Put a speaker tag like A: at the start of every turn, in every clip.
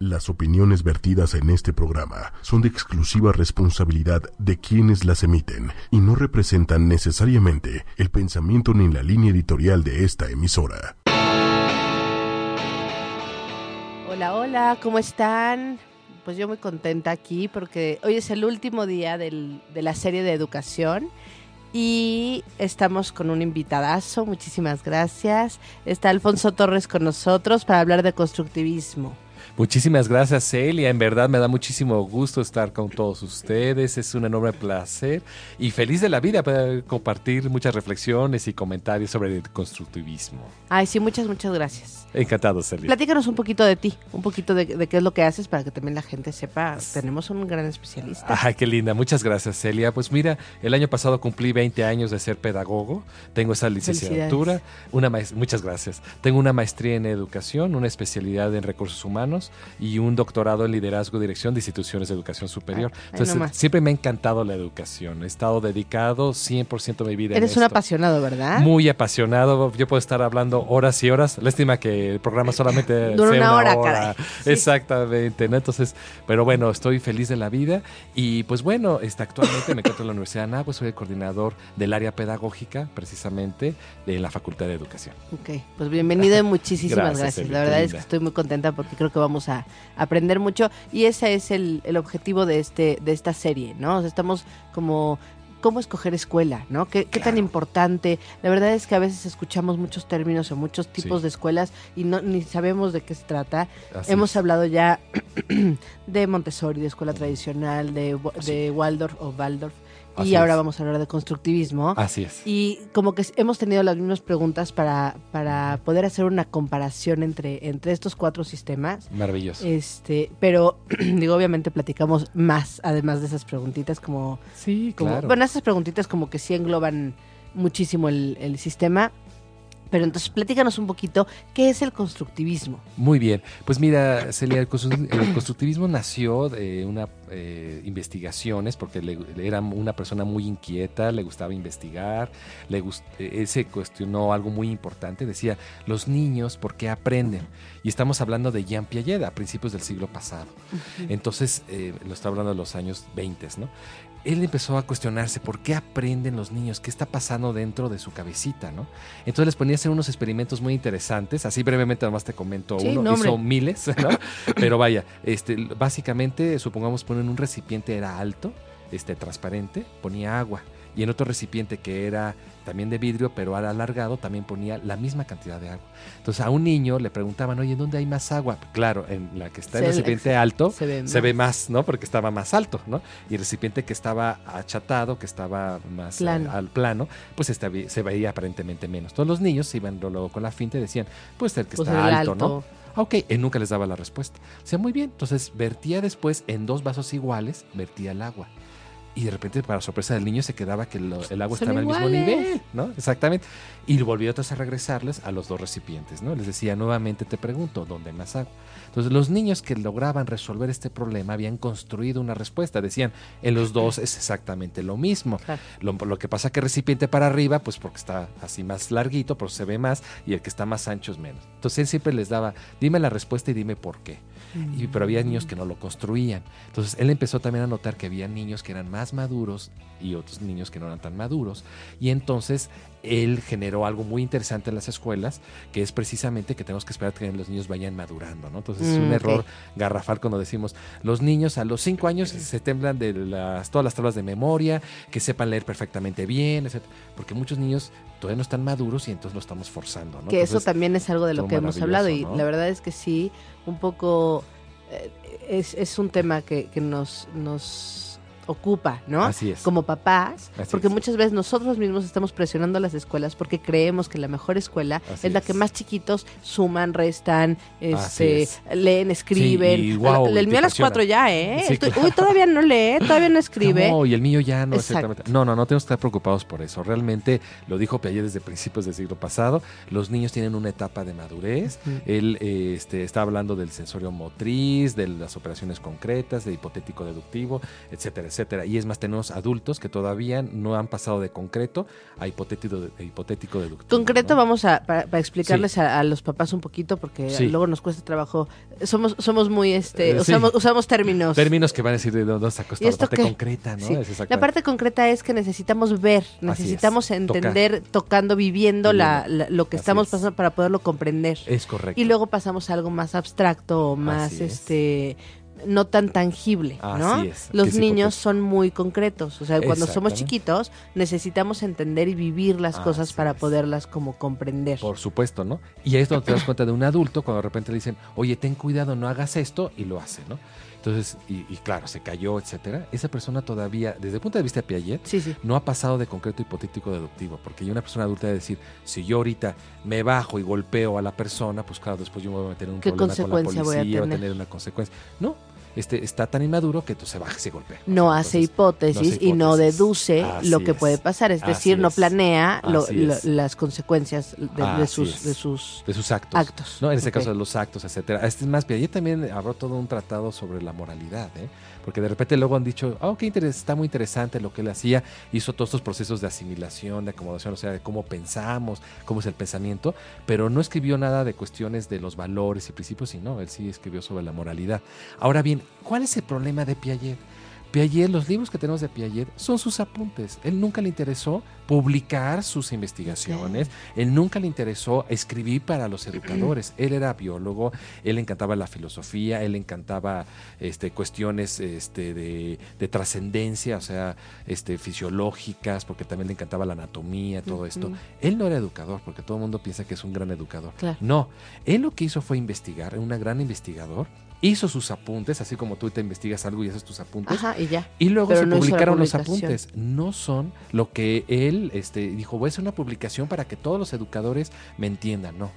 A: Las opiniones vertidas en este programa son de exclusiva responsabilidad de quienes las emiten y no representan necesariamente el pensamiento ni la línea editorial de esta emisora.
B: Hola, hola, ¿cómo están? Pues yo muy contenta aquí porque hoy es el último día del- de la serie de educación y estamos con un invitadazo, muchísimas gracias. Está Alfonso Torres con nosotros para hablar de constructivismo.
C: Muchísimas gracias, Celia. En verdad me da muchísimo gusto estar con todos ustedes. Es un enorme placer y feliz de la vida poder compartir muchas reflexiones y comentarios sobre el constructivismo.
B: Ay, sí, muchas, muchas gracias.
C: Encantado, Celia.
B: Platícanos un poquito de ti, un poquito de, de qué es lo que haces para que también la gente sepa. Tenemos un gran especialista.
C: Ay, qué linda. Muchas gracias, Celia. Pues mira, el año pasado cumplí 20 años de ser pedagogo. Tengo esa licenciatura. Una Muchas gracias. Tengo una maestría en educación, una especialidad en recursos humanos y un doctorado en liderazgo y dirección de instituciones de educación superior.
B: Ay,
C: Entonces, siempre me ha encantado la educación. He estado dedicado 100% de mi vida
B: Eres
C: en
B: un
C: esto.
B: apasionado, ¿verdad?
C: Muy apasionado. Yo puedo estar hablando horas y horas. Lástima que el programa solamente
B: Dura
C: sea
B: una hora, caray. Sí.
C: Exactamente, ¿no? Entonces, pero bueno, estoy feliz de la vida y pues bueno, este, actualmente me encuentro en la Universidad de Anáhuac, soy el coordinador del área pedagógica, precisamente, de la Facultad de Educación.
B: Ok, pues bienvenido y muchísimas
C: Gracias,
B: La verdad es que estoy muy contenta porque creo que vamos a aprender mucho y ese es el, el objetivo de este de esta serie, ¿no? O sea, estamos como cómo escoger escuela, ¿no? ¿Qué, qué tan importante? La verdad es que a veces escuchamos muchos términos o muchos tipos
C: Sí.
B: de escuelas y no ni sabemos de qué se trata.
C: Así
B: Hemos
C: es.
B: hablado ya de Montessori, de escuela tradicional, de Waldorf o Waldorf y ahora
C: es.
B: vamos a hablar de constructivismo.
C: Así es.
B: Y como que hemos tenido las mismas preguntas para, para poder hacer una comparación entre, entre estos cuatro sistemas.
C: Maravilloso.
B: Este, pero digo, obviamente platicamos más, además de esas preguntitas, como,
C: sí,
B: como
C: claro.
B: bueno, esas preguntitas como que sí engloban muchísimo el, el sistema. Pero entonces platícanos un poquito, ¿qué es el constructivismo?
C: Muy bien. Pues mira, Celia, el constru- el constructivismo nació de una eh, investigaciones porque le- era una persona muy inquieta, le gustaba investigar, le gust- eh, se cuestionó algo muy importante, decía, los niños, ¿por qué aprenden? Y estamos hablando de Jean Piaget a principios del siglo pasado. Entonces, eh, lo está hablando de los años 20, ¿no? Él empezó a cuestionarse por qué aprenden los niños, qué está pasando dentro de su cabecita, ¿no? Entonces les ponía a hacer unos experimentos muy interesantes, así brevemente además te comento
B: Sí,
C: uno,
B: no,
C: hizo miles, ¿no? Pero vaya, este, básicamente, supongamos ponen un recipiente era alto, este, transparente, ponía agua, y en otro recipiente que era también de vidrio, pero era alargado, también ponía la misma cantidad de agua. Entonces a un niño le preguntaban, oye, ¿dónde hay más agua? Claro, en la que está en
B: Se-
C: el recipiente alto,
B: se ve
C: se ve más, ¿no? Porque estaba más alto, ¿no? Y el recipiente que estaba achatado, que estaba más eh, al plano, pues estaba- se veía aparentemente menos. Todos los niños se iban luego con la finta y decían, pues el que
B: Pues
C: está
B: el
C: alto, ¿no?
B: alto.
C: Ah, Ok, él nunca les daba la respuesta. O sea, muy bien. Entonces vertía después en dos vasos iguales, vertía el agua. Y de repente, para sorpresa del niño, se quedaba que lo- el agua
B: Son
C: estaba al mismo
B: iguales.
C: nivel, ¿no? Exactamente. Y volvió a regresarles a los dos recipientes, ¿no? Les decía, nuevamente te pregunto, ¿dónde hay más agua? Entonces, los niños que lograban resolver este problema habían construido una respuesta. Decían, en los dos es exactamente lo mismo.
B: Claro.
C: Lo, lo que pasa que el recipiente para arriba, pues porque está así más larguito, pero se ve más, y el que está más ancho es menos. Entonces él siempre les daba, dime la respuesta y dime por qué. Y, pero había niños que no lo construían. Entonces él empezó también a notar que había niños que eran más maduros y otros niños que no eran tan maduros. Y entonces él generó algo muy interesante en las escuelas, que es precisamente que tenemos que esperar que los niños vayan madurando. ¿no? Entonces es
B: Mm,
C: un
B: ok.
C: error garrafal cuando decimos, los niños a los cinco años se temblan de las, todas las tablas de memoria, que sepan leer perfectamente bien, etc. Porque muchos niños todavía no están maduros y entonces lo estamos forzando. ¿no?
B: que eso también es algo de lo que hemos hablado y la verdad es que sí, un poco eh, es, es un tema que, que nos, nos ocupa, ¿no?
C: Así es.
B: Como papás,
C: Así
B: porque
C: es.
B: muchas veces nosotros mismos estamos presionando a las escuelas porque creemos que la mejor escuela
C: Así
B: es la que más chiquitos suman, restan, este,
C: es.
B: leen, escriben.
C: y guau,
B: el mío a las cuatro ya, ¿eh?
C: Sí,
B: Estoy-
C: claro.
B: Uy, todavía no lee, todavía no escribe.
C: No, y el mío ya no,
B: Exacto.
C: exactamente. No, no, no tenemos que estar preocupados por eso. Realmente, lo dijo Piaget desde principios del siglo pasado, los niños tienen una etapa de madurez. Él eh, este, está hablando del sensorio motriz, de las operaciones concretas, de hipotético deductivo, etcétera, etcétera. Etcétera. Y es más, tenemos adultos que todavía no han pasado de concreto a hipotético, de, hipotético deductivo.
B: Concreto,
C: ¿no?
B: vamos a para, para explicarles
C: Sí.
B: a, a los papás un poquito porque
C: Sí.
B: luego nos cuesta trabajo. Somos somos muy este
C: Eh, sí.
B: usamos usamos términos.
C: Términos que van a decir de dónde sacó
B: ¿Y
C: esta
B: esto
C: parte
B: qué?
C: concreta, ¿no? Es
B: La parte concreta es que necesitamos ver, necesitamos entender, tocando, viviendo la- la- lo que
C: Así
B: estamos
C: es.
B: pasando para poderlo comprender.
C: Es correcto.
B: Y luego pasamos a algo más abstracto o más
C: Así es.
B: No tan tangible, ¿no?
C: Así es,
B: Los niños son muy concretos, o sea, cuando somos chiquitos necesitamos entender y vivir las cosas para
C: es.
B: poderlas como comprender.
C: Por supuesto, ¿no? Y ahí es donde te das cuenta de un adulto cuando de repente le dicen, oye, ten cuidado, no hagas esto, y lo hace, ¿no? Entonces, y, y claro, se cayó, etcétera. Esa persona todavía, desde el punto de vista de Piaget,
B: Sí, sí.
C: no ha pasado de concreto hipotético deductivo, porque una persona adulta debe decir, si yo ahorita me bajo y golpeo a la persona, pues claro, después yo me voy a meter en un
B: ¿Qué
C: problema con la
B: consecuencia voy a
C: policía, va a
B: tener?
C: tener una consecuencia. No, este está tan inmaduro que entonces se baja y se golpea.
B: No hace
C: entonces,
B: hipótesis
C: no hace
B: y no deduce
C: Así
B: lo que
C: es.
B: puede pasar, es
C: Así
B: decir, no planea lo- las consecuencias de, sus, de sus
C: de sus actos.
B: actos.
C: ¿no? En este caso de los actos, etcétera. Este es más, Piaget también habló todo un tratado sobre la moralidad, ¿eh? Porque de repente luego han dicho, oh, qué interes- está muy interesante lo que él hacía, hizo todos estos procesos de asimilación, de acomodación, o sea, de cómo pensamos, cómo es el pensamiento, pero no escribió nada de cuestiones de los valores y principios, sino él sí escribió sobre la moralidad. Ahora bien, ¿cuál es el problema de Piaget? Piaget, los libros que tenemos de Piaget son sus apuntes. Él nunca le interesó publicar sus investigaciones, él nunca le interesó escribir para los educadores. Él era biólogo, él le encantaba la filosofía, él le encantaba este, cuestiones este, de, de trascendencia, o sea, este, fisiológicas, porque también le encantaba la anatomía, todo esto. Él no era educador, porque todo el mundo piensa que es un gran educador.
B: Claro.
C: No, él lo que hizo fue investigar, era un gran investigador, hizo sus apuntes, así como tú te investigas algo y haces tus apuntes,
B: Ajá, y ya.
C: y luego
B: Pero
C: se
B: no
C: publicaron los apuntes. No son lo que él este, dijo, voy a hacer una publicación para que todos los educadores me entiendan. No.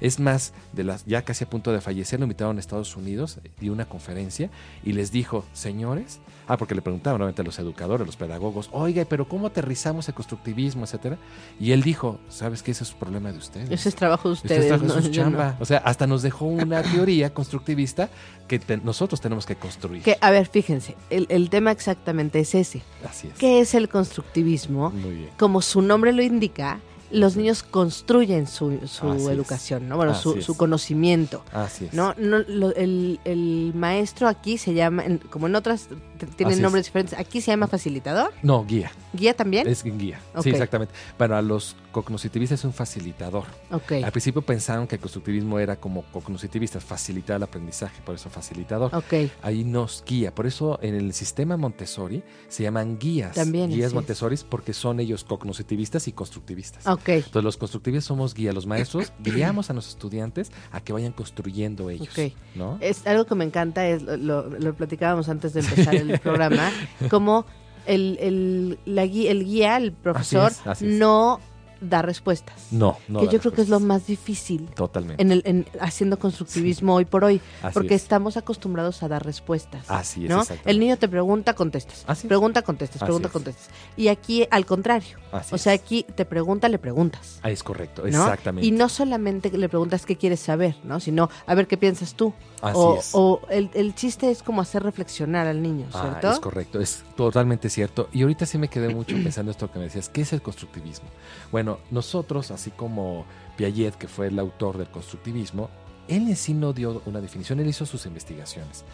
C: Es más, de las, ya casi a punto de fallecer, lo invitaron a Estados Unidos, dio una conferencia y les dijo, señores, ah, porque le preguntaban obviamente a los educadores, a los pedagogos, oiga, pero ¿cómo aterrizamos el constructivismo, etcétera? Y él dijo, ¿sabes qué? Ese es un problema de ustedes.
B: Ese es trabajo de
C: Ustedes
B: no, yo no.
C: chamba. O sea, hasta nos dejó una teoría constructivista que te- nosotros tenemos que construir.
B: Que, a ver, fíjense, el, el tema exactamente es ese.
C: Así es.
B: ¿Qué es el constructivismo?
C: Muy bien.
B: Como su nombre lo indica, los niños construyen su, su educación, ¿no? Bueno, su,
C: Así
B: su conocimiento.
C: Así es.
B: No, no lo- el, el maestro aquí se llama, en- como en otras tienen
C: Así es.
B: nombres diferentes, aquí se llama facilitador,
C: No, guía.
B: guía también.
C: Es guía. Sí, exactamente. Para los cognoscitivistas es un facilitador.
B: ok,
C: Al principio pensaron que el constructivismo era como cognoscitivista, facilitar el aprendizaje, por eso facilitador.
B: ok.
C: Ahí nos guía. Por eso en el sistema Montessori se llaman guías.
B: También,
C: Guías. Montessori porque son ellos cognoscitivistas y constructivistas. Entonces los constructivistas somos guía, los maestros guiamos a nuestros estudiantes a que vayan construyendo ellos. ¿no?
B: es algo que me encanta, es lo, lo- lo platicábamos antes de empezar el programa, como el, el, la guía, el guía, el profesor,
C: es, así es.
B: no da respuestas.
C: No, no.
B: que yo creo que es lo más difícil
C: Totalmente.
B: en el, en, haciendo constructivismo hoy por hoy,
C: Así
B: porque
C: es.
B: estamos acostumbrados a dar respuestas.
C: Así es.
B: El niño te pregunta, contestas.
C: Así es.
B: Pregunta, contestas.
C: Así
B: Pregunta,
C: es.
B: contestas. Y aquí, al contrario.
C: Así
B: o sea, aquí te pregunta, le preguntas.
C: Ah, es correcto,
B: ¿no?
C: exactamente.
B: Y no solamente le preguntas qué quieres saber, ¿no? Sino, a ver qué piensas tú.
C: Así
B: o
C: es.
B: o el, el chiste es como hacer reflexionar al niño,
C: Ah,
B: ¿cierto?
C: es correcto, es totalmente cierto. Y ahorita sí me quedé mucho pensando esto que me decías, ¿qué es el constructivismo? Bueno, nosotros, así como Piaget, que fue el autor del constructivismo, él en sí no dio una definición, él hizo sus investigaciones.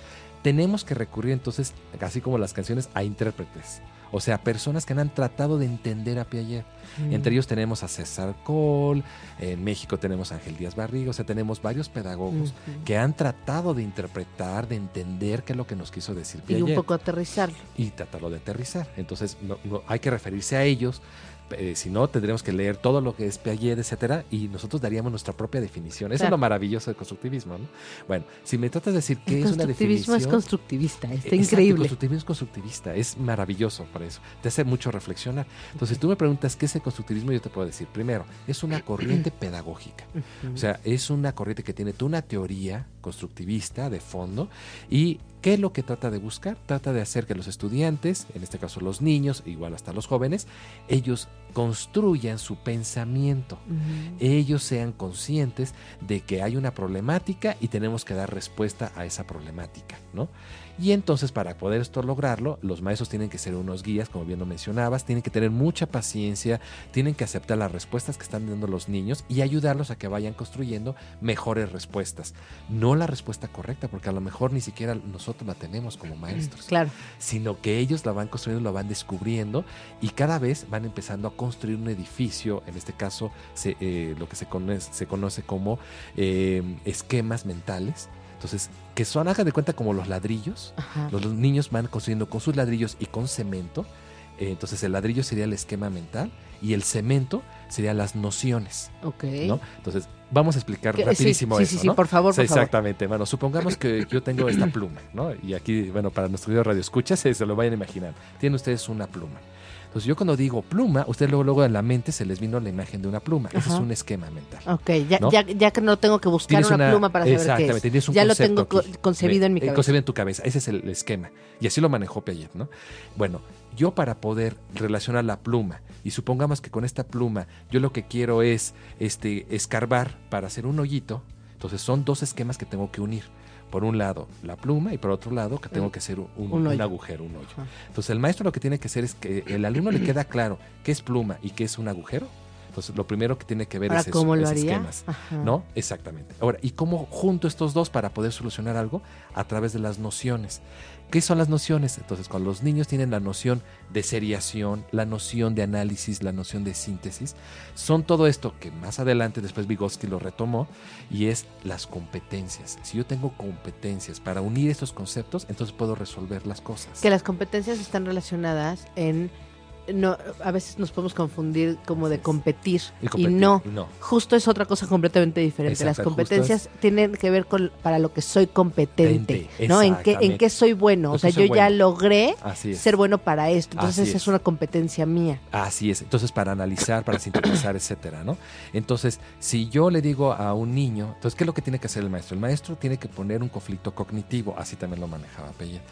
C: Tenemos que recurrir entonces, así como las canciones, a intérpretes. O sea, personas que han tratado de entender a Piaget.
B: Mm.
C: Entre ellos tenemos a César Cole, en México tenemos a Ángel Díaz Barriga, o sea, tenemos varios pedagogos que han tratado de interpretar, de entender qué es lo que nos quiso decir
B: Y
C: Piaget
B: un poco aterrizarlo.
C: y tratarlo de aterrizar. Entonces, no- no- hay que referirse a ellos. Eh, si no, tendremos que leer todo lo que es Piaget, etcétera, y nosotros daríamos nuestra propia definición. Eso es lo maravilloso del constructivismo, ¿no? Bueno, si me tratas de decir qué
B: El
C: es una
B: constructivismo
C: definición.
B: es constructivista, está
C: Exacto, El
B: increíble.
C: constructivismo es constructivista, es maravilloso para eso. Te hace mucho reflexionar. Entonces, tú me preguntas qué es el constructivismo, yo te puedo decir, primero, es una corriente pedagógica. O sea, es una corriente que tiene toda una teoría constructivista de fondo. ¿Y qué es lo que trata de buscar? Trata de hacer que los estudiantes, en este caso los niños, igual hasta los jóvenes, ellos construyan su pensamiento. Ellos sean conscientes de que hay una problemática y tenemos que dar respuesta a esa problemática, ¿no? Y entonces para poder esto lograrlo, los maestros tienen que ser unos guías, como bien lo mencionabas, tienen que tener mucha paciencia, tienen que aceptar las respuestas que están dando los niños y ayudarlos a que vayan construyendo mejores respuestas. No la respuesta correcta, porque a lo mejor ni siquiera nosotros la tenemos como maestros.
B: Claro.
C: Sino que ellos la van construyendo, lo van descubriendo y cada vez van empezando a construir un edificio, en este caso eh, lo que se conoce, se conoce como eh, esquemas mentales entonces, que son, haga de cuenta como los ladrillos. Los, niños van construyendo con sus ladrillos y con cemento. Eh, entonces, el ladrillo sería el esquema mental y el cemento sería las nociones.
B: Ok.
C: ¿no? Entonces, vamos a explicar rapidísimo
B: sí,
C: eso.
B: Sí, sí, por favor, por
C: Exactamente. Bueno, supongamos que yo tengo esta pluma, ¿no? Y aquí, bueno, para nuestro video radio escucha, se, se lo vayan a imaginar. Tienen ustedes una pluma. Entonces yo cuando digo pluma, ustedes luego, luego en la mente se les vino la imagen de una pluma. Ese es un esquema mental.
B: Ok, ya, ya, ya, que no tengo que buscar una, pluma para saber qué es.
C: Tienes un
B: ya lo tengo concebido en mi eh, cabeza.
C: Concebido en tu cabeza. Ese es el esquema. Y así lo manejó Piaget, ¿no? Bueno, yo para poder relacionar la pluma y supongamos que con esta pluma yo lo que quiero es este escarbar para hacer un hoyito, entonces son dos esquemas que tengo que unir por un lado la pluma y por otro lado que tengo que hacer un, agujero, un hoyo. Entonces el maestro lo que tiene que hacer es que el alumno le queda claro qué es pluma y qué es un agujero. Entonces lo primero que tiene que ver es
B: cómo
C: esos
B: esquemas,
C: ¿no? Exactamente. Ahora, ¿y cómo junto estos dos para poder solucionar algo? A través de las nociones. ¿Qué son las nociones? Entonces, cuando los niños tienen la noción de seriación, la noción de análisis, la noción de síntesis, son todo esto que más adelante después Vygotsky lo retomó y es las competencias. Si yo tengo competencias para unir estos conceptos, entonces puedo resolver las cosas.
B: Que las competencias están relacionadas en no, a veces nos podemos confundir como de competir, y, no, Justo es otra cosa completamente diferente. Las competencias tienen que ver con para lo que soy competente, ¿no? En qué, en qué soy bueno. o sea, yo ya logré ser bueno para esto. Entonces esa es. una competencia mía.
C: Así es. Entonces, para analizar, para sintetizar, etcétera, ¿no? Entonces, si yo le digo a un niño, entonces, ¿qué es lo que tiene que hacer el maestro? El maestro tiene que poner un conflicto cognitivo. Así también lo manejaba Pellet.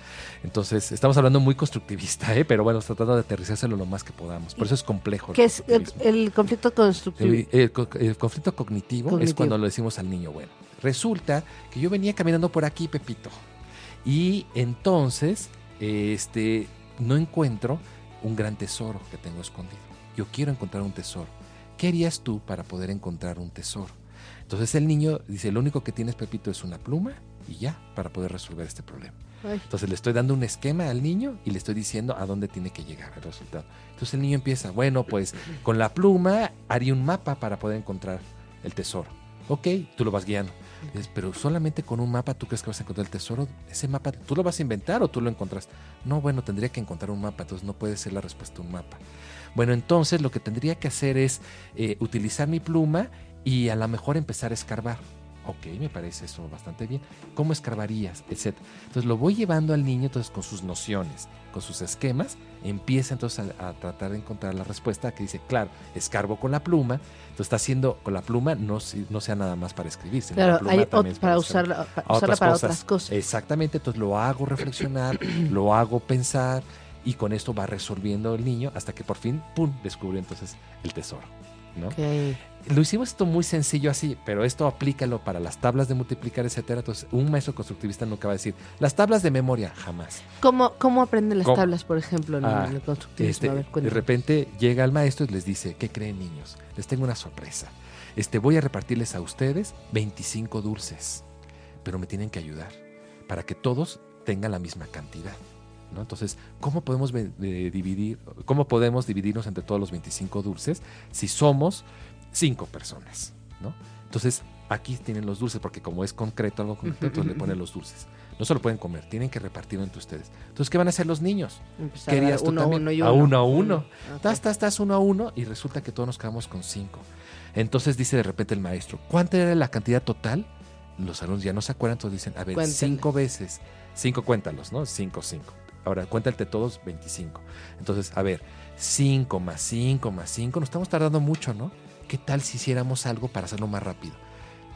C: Entonces, estamos hablando muy constructivista, ¿eh? Pero bueno, tratando de aterrizárselo lo más que podamos. Por eso es complejo.
B: ¿Qué es el, conflicto constructivo?
C: El, conflicto cognitivo, es cuando lo decimos al niño, bueno, resulta que yo venía caminando por aquí, Pepito, y entonces este, no encuentro un gran tesoro que tengo escondido. Yo quiero encontrar un tesoro. ¿Qué harías tú para poder encontrar un tesoro? Entonces el niño dice, lo único que tienes, Pepito, es una pluma y ya, para poder resolver este problema. Entonces le estoy dando un esquema al niño y le estoy diciendo a dónde tiene que llegar el resultado. Entonces el niño empieza, bueno, pues con la pluma haría un mapa para poder encontrar el tesoro. Ok, tú lo vas guiando. pero solamente con un mapa tú crees que vas a encontrar el tesoro. Ese mapa, ¿tú lo vas a inventar o tú lo encontraste? No, bueno, tendría que encontrar un mapa, entonces no puede ser la respuesta un mapa. Bueno, entonces lo que tendría que hacer es eh, utilizar mi pluma y a lo mejor empezar a escarbar. Ok, me parece eso bastante bien. ¿Cómo escarbarías? Etcétera. Entonces lo voy llevando al niño entonces con sus nociones, con sus esquemas, empieza entonces a, tratar de encontrar la respuesta que dice, claro, escarbo con la pluma, entonces está haciendo con la pluma no, no sea nada más para escribir,
B: sino claro, hay para, usarla, para, otras cosas.
C: Exactamente, entonces lo hago reflexionar, lo hago pensar y con esto va resolviendo el niño hasta que por fin, ¡pum!, descubre entonces el tesoro. ¿No? Lo hicimos esto muy sencillo así, pero esto aplícalo para las tablas de multiplicar, etcétera. Entonces, un maestro constructivista nunca va a decir las tablas de memoria, jamás.
B: ¿Cómo, cómo aprenden las tablas, por ejemplo, en ah, el constructivismo?
C: Este, de repente llega el maestro y les dice, ¿qué creen niños? Les tengo una sorpresa. Este, voy a repartirles a ustedes 25 dulces, pero me tienen que ayudar para que todos tengan la misma cantidad. ¿No? Entonces, ¿cómo podemos dividir, cómo podemos dividirnos entre todos los 25 dulces si somos cinco personas, ¿no? Entonces, aquí tienen los dulces, porque como es concreto, algo concreto, le ponen los dulces. No se lo pueden comer, tienen que repartirlo entre ustedes. Entonces, ¿qué van a hacer los niños?
B: Querías uno, Uno
C: A uno a uno. Estás, estás, uno a uno y resulta que todos nos quedamos con cinco. Entonces dice de repente el maestro, ¿cuánta era la cantidad total? Los alumnos ya no se acuerdan, entonces dicen, a ver, cinco veces. Cinco cuéntalos, ¿no? Cinco, cinco. Ahora, cuéntate todos 25. Entonces, a ver, 5 más 5 más 5, nos estamos tardando mucho, ¿no? ¿Qué tal si hiciéramos algo para hacerlo más rápido?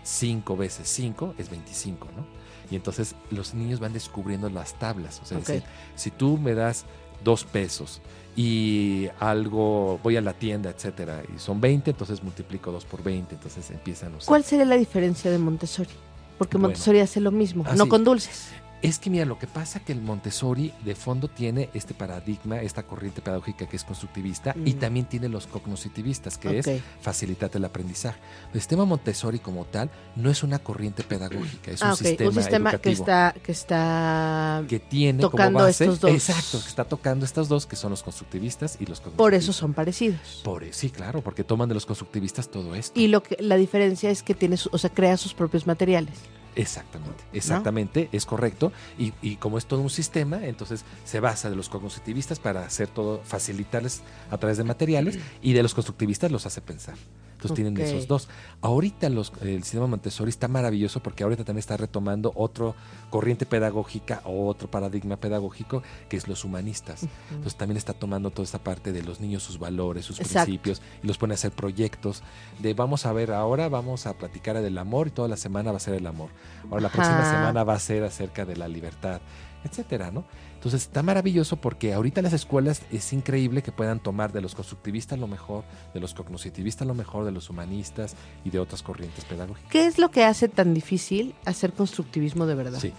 C: 5 veces 5 es 25, ¿no? Y entonces los niños van descubriendo las tablas. O sea, decir, si tú me das dos pesos y algo, voy a la tienda, etcétera, y son 20, entonces multiplico 2 por 20, entonces empiezan a usar.
B: ¿Cuál sería la diferencia de Montessori? Porque
C: Bueno.
B: Montessori hace lo mismo,
C: Ah,
B: no
C: sí.
B: con dulces.
C: Es que mira, lo que pasa que el Montessori de fondo tiene este paradigma, esta corriente pedagógica que es constructivista y
B: Mm.
C: también tiene los cognoscitivistas, que es
B: Ok.
C: facilitar el aprendizaje. El sistema Montessori como tal no es una corriente pedagógica, es
B: Ah,
C: un
B: ok.
C: sistema,
B: Un sistema que
C: educativo
B: está, que está
C: que tiene
B: tocando
C: como base,
B: estos dos.
C: exacto, que está tocando estos dos que son los constructivistas y los
B: por eso son parecidos.
C: Por e- sí, claro, porque toman de los constructivistas todo esto.
B: Y lo que la diferencia es que tiene, o sea, crea sus propios materiales.
C: Exactamente, exactamente, es correcto. Y, y como es todo un sistema, entonces se basa de los cognitivistas para hacer todo, facilitarles a través de materiales y de los constructivistas los hace pensar. Entonces tienen esos dos. Ahorita los, el sistema Montessori está maravilloso porque ahorita también está retomando otro corriente pedagógica o otro paradigma pedagógico que es los humanistas. Entonces también está tomando toda esta parte de los niños, sus valores, sus
B: Exacto.
C: principios y los pone a hacer proyectos de vamos a ver ahora, vamos a platicar del amor y toda la semana va a ser el amor. Ahora la próxima semana va a ser acerca de la libertad, etcétera, ¿no? Entonces está maravilloso porque ahorita las escuelas es increíble que puedan tomar de los constructivistas lo mejor, de los cognoscitivistas lo mejor, de los humanistas y de otras corrientes pedagógicas.
B: ¿Qué es lo que hace tan difícil hacer constructivismo de verdad?
C: Sí.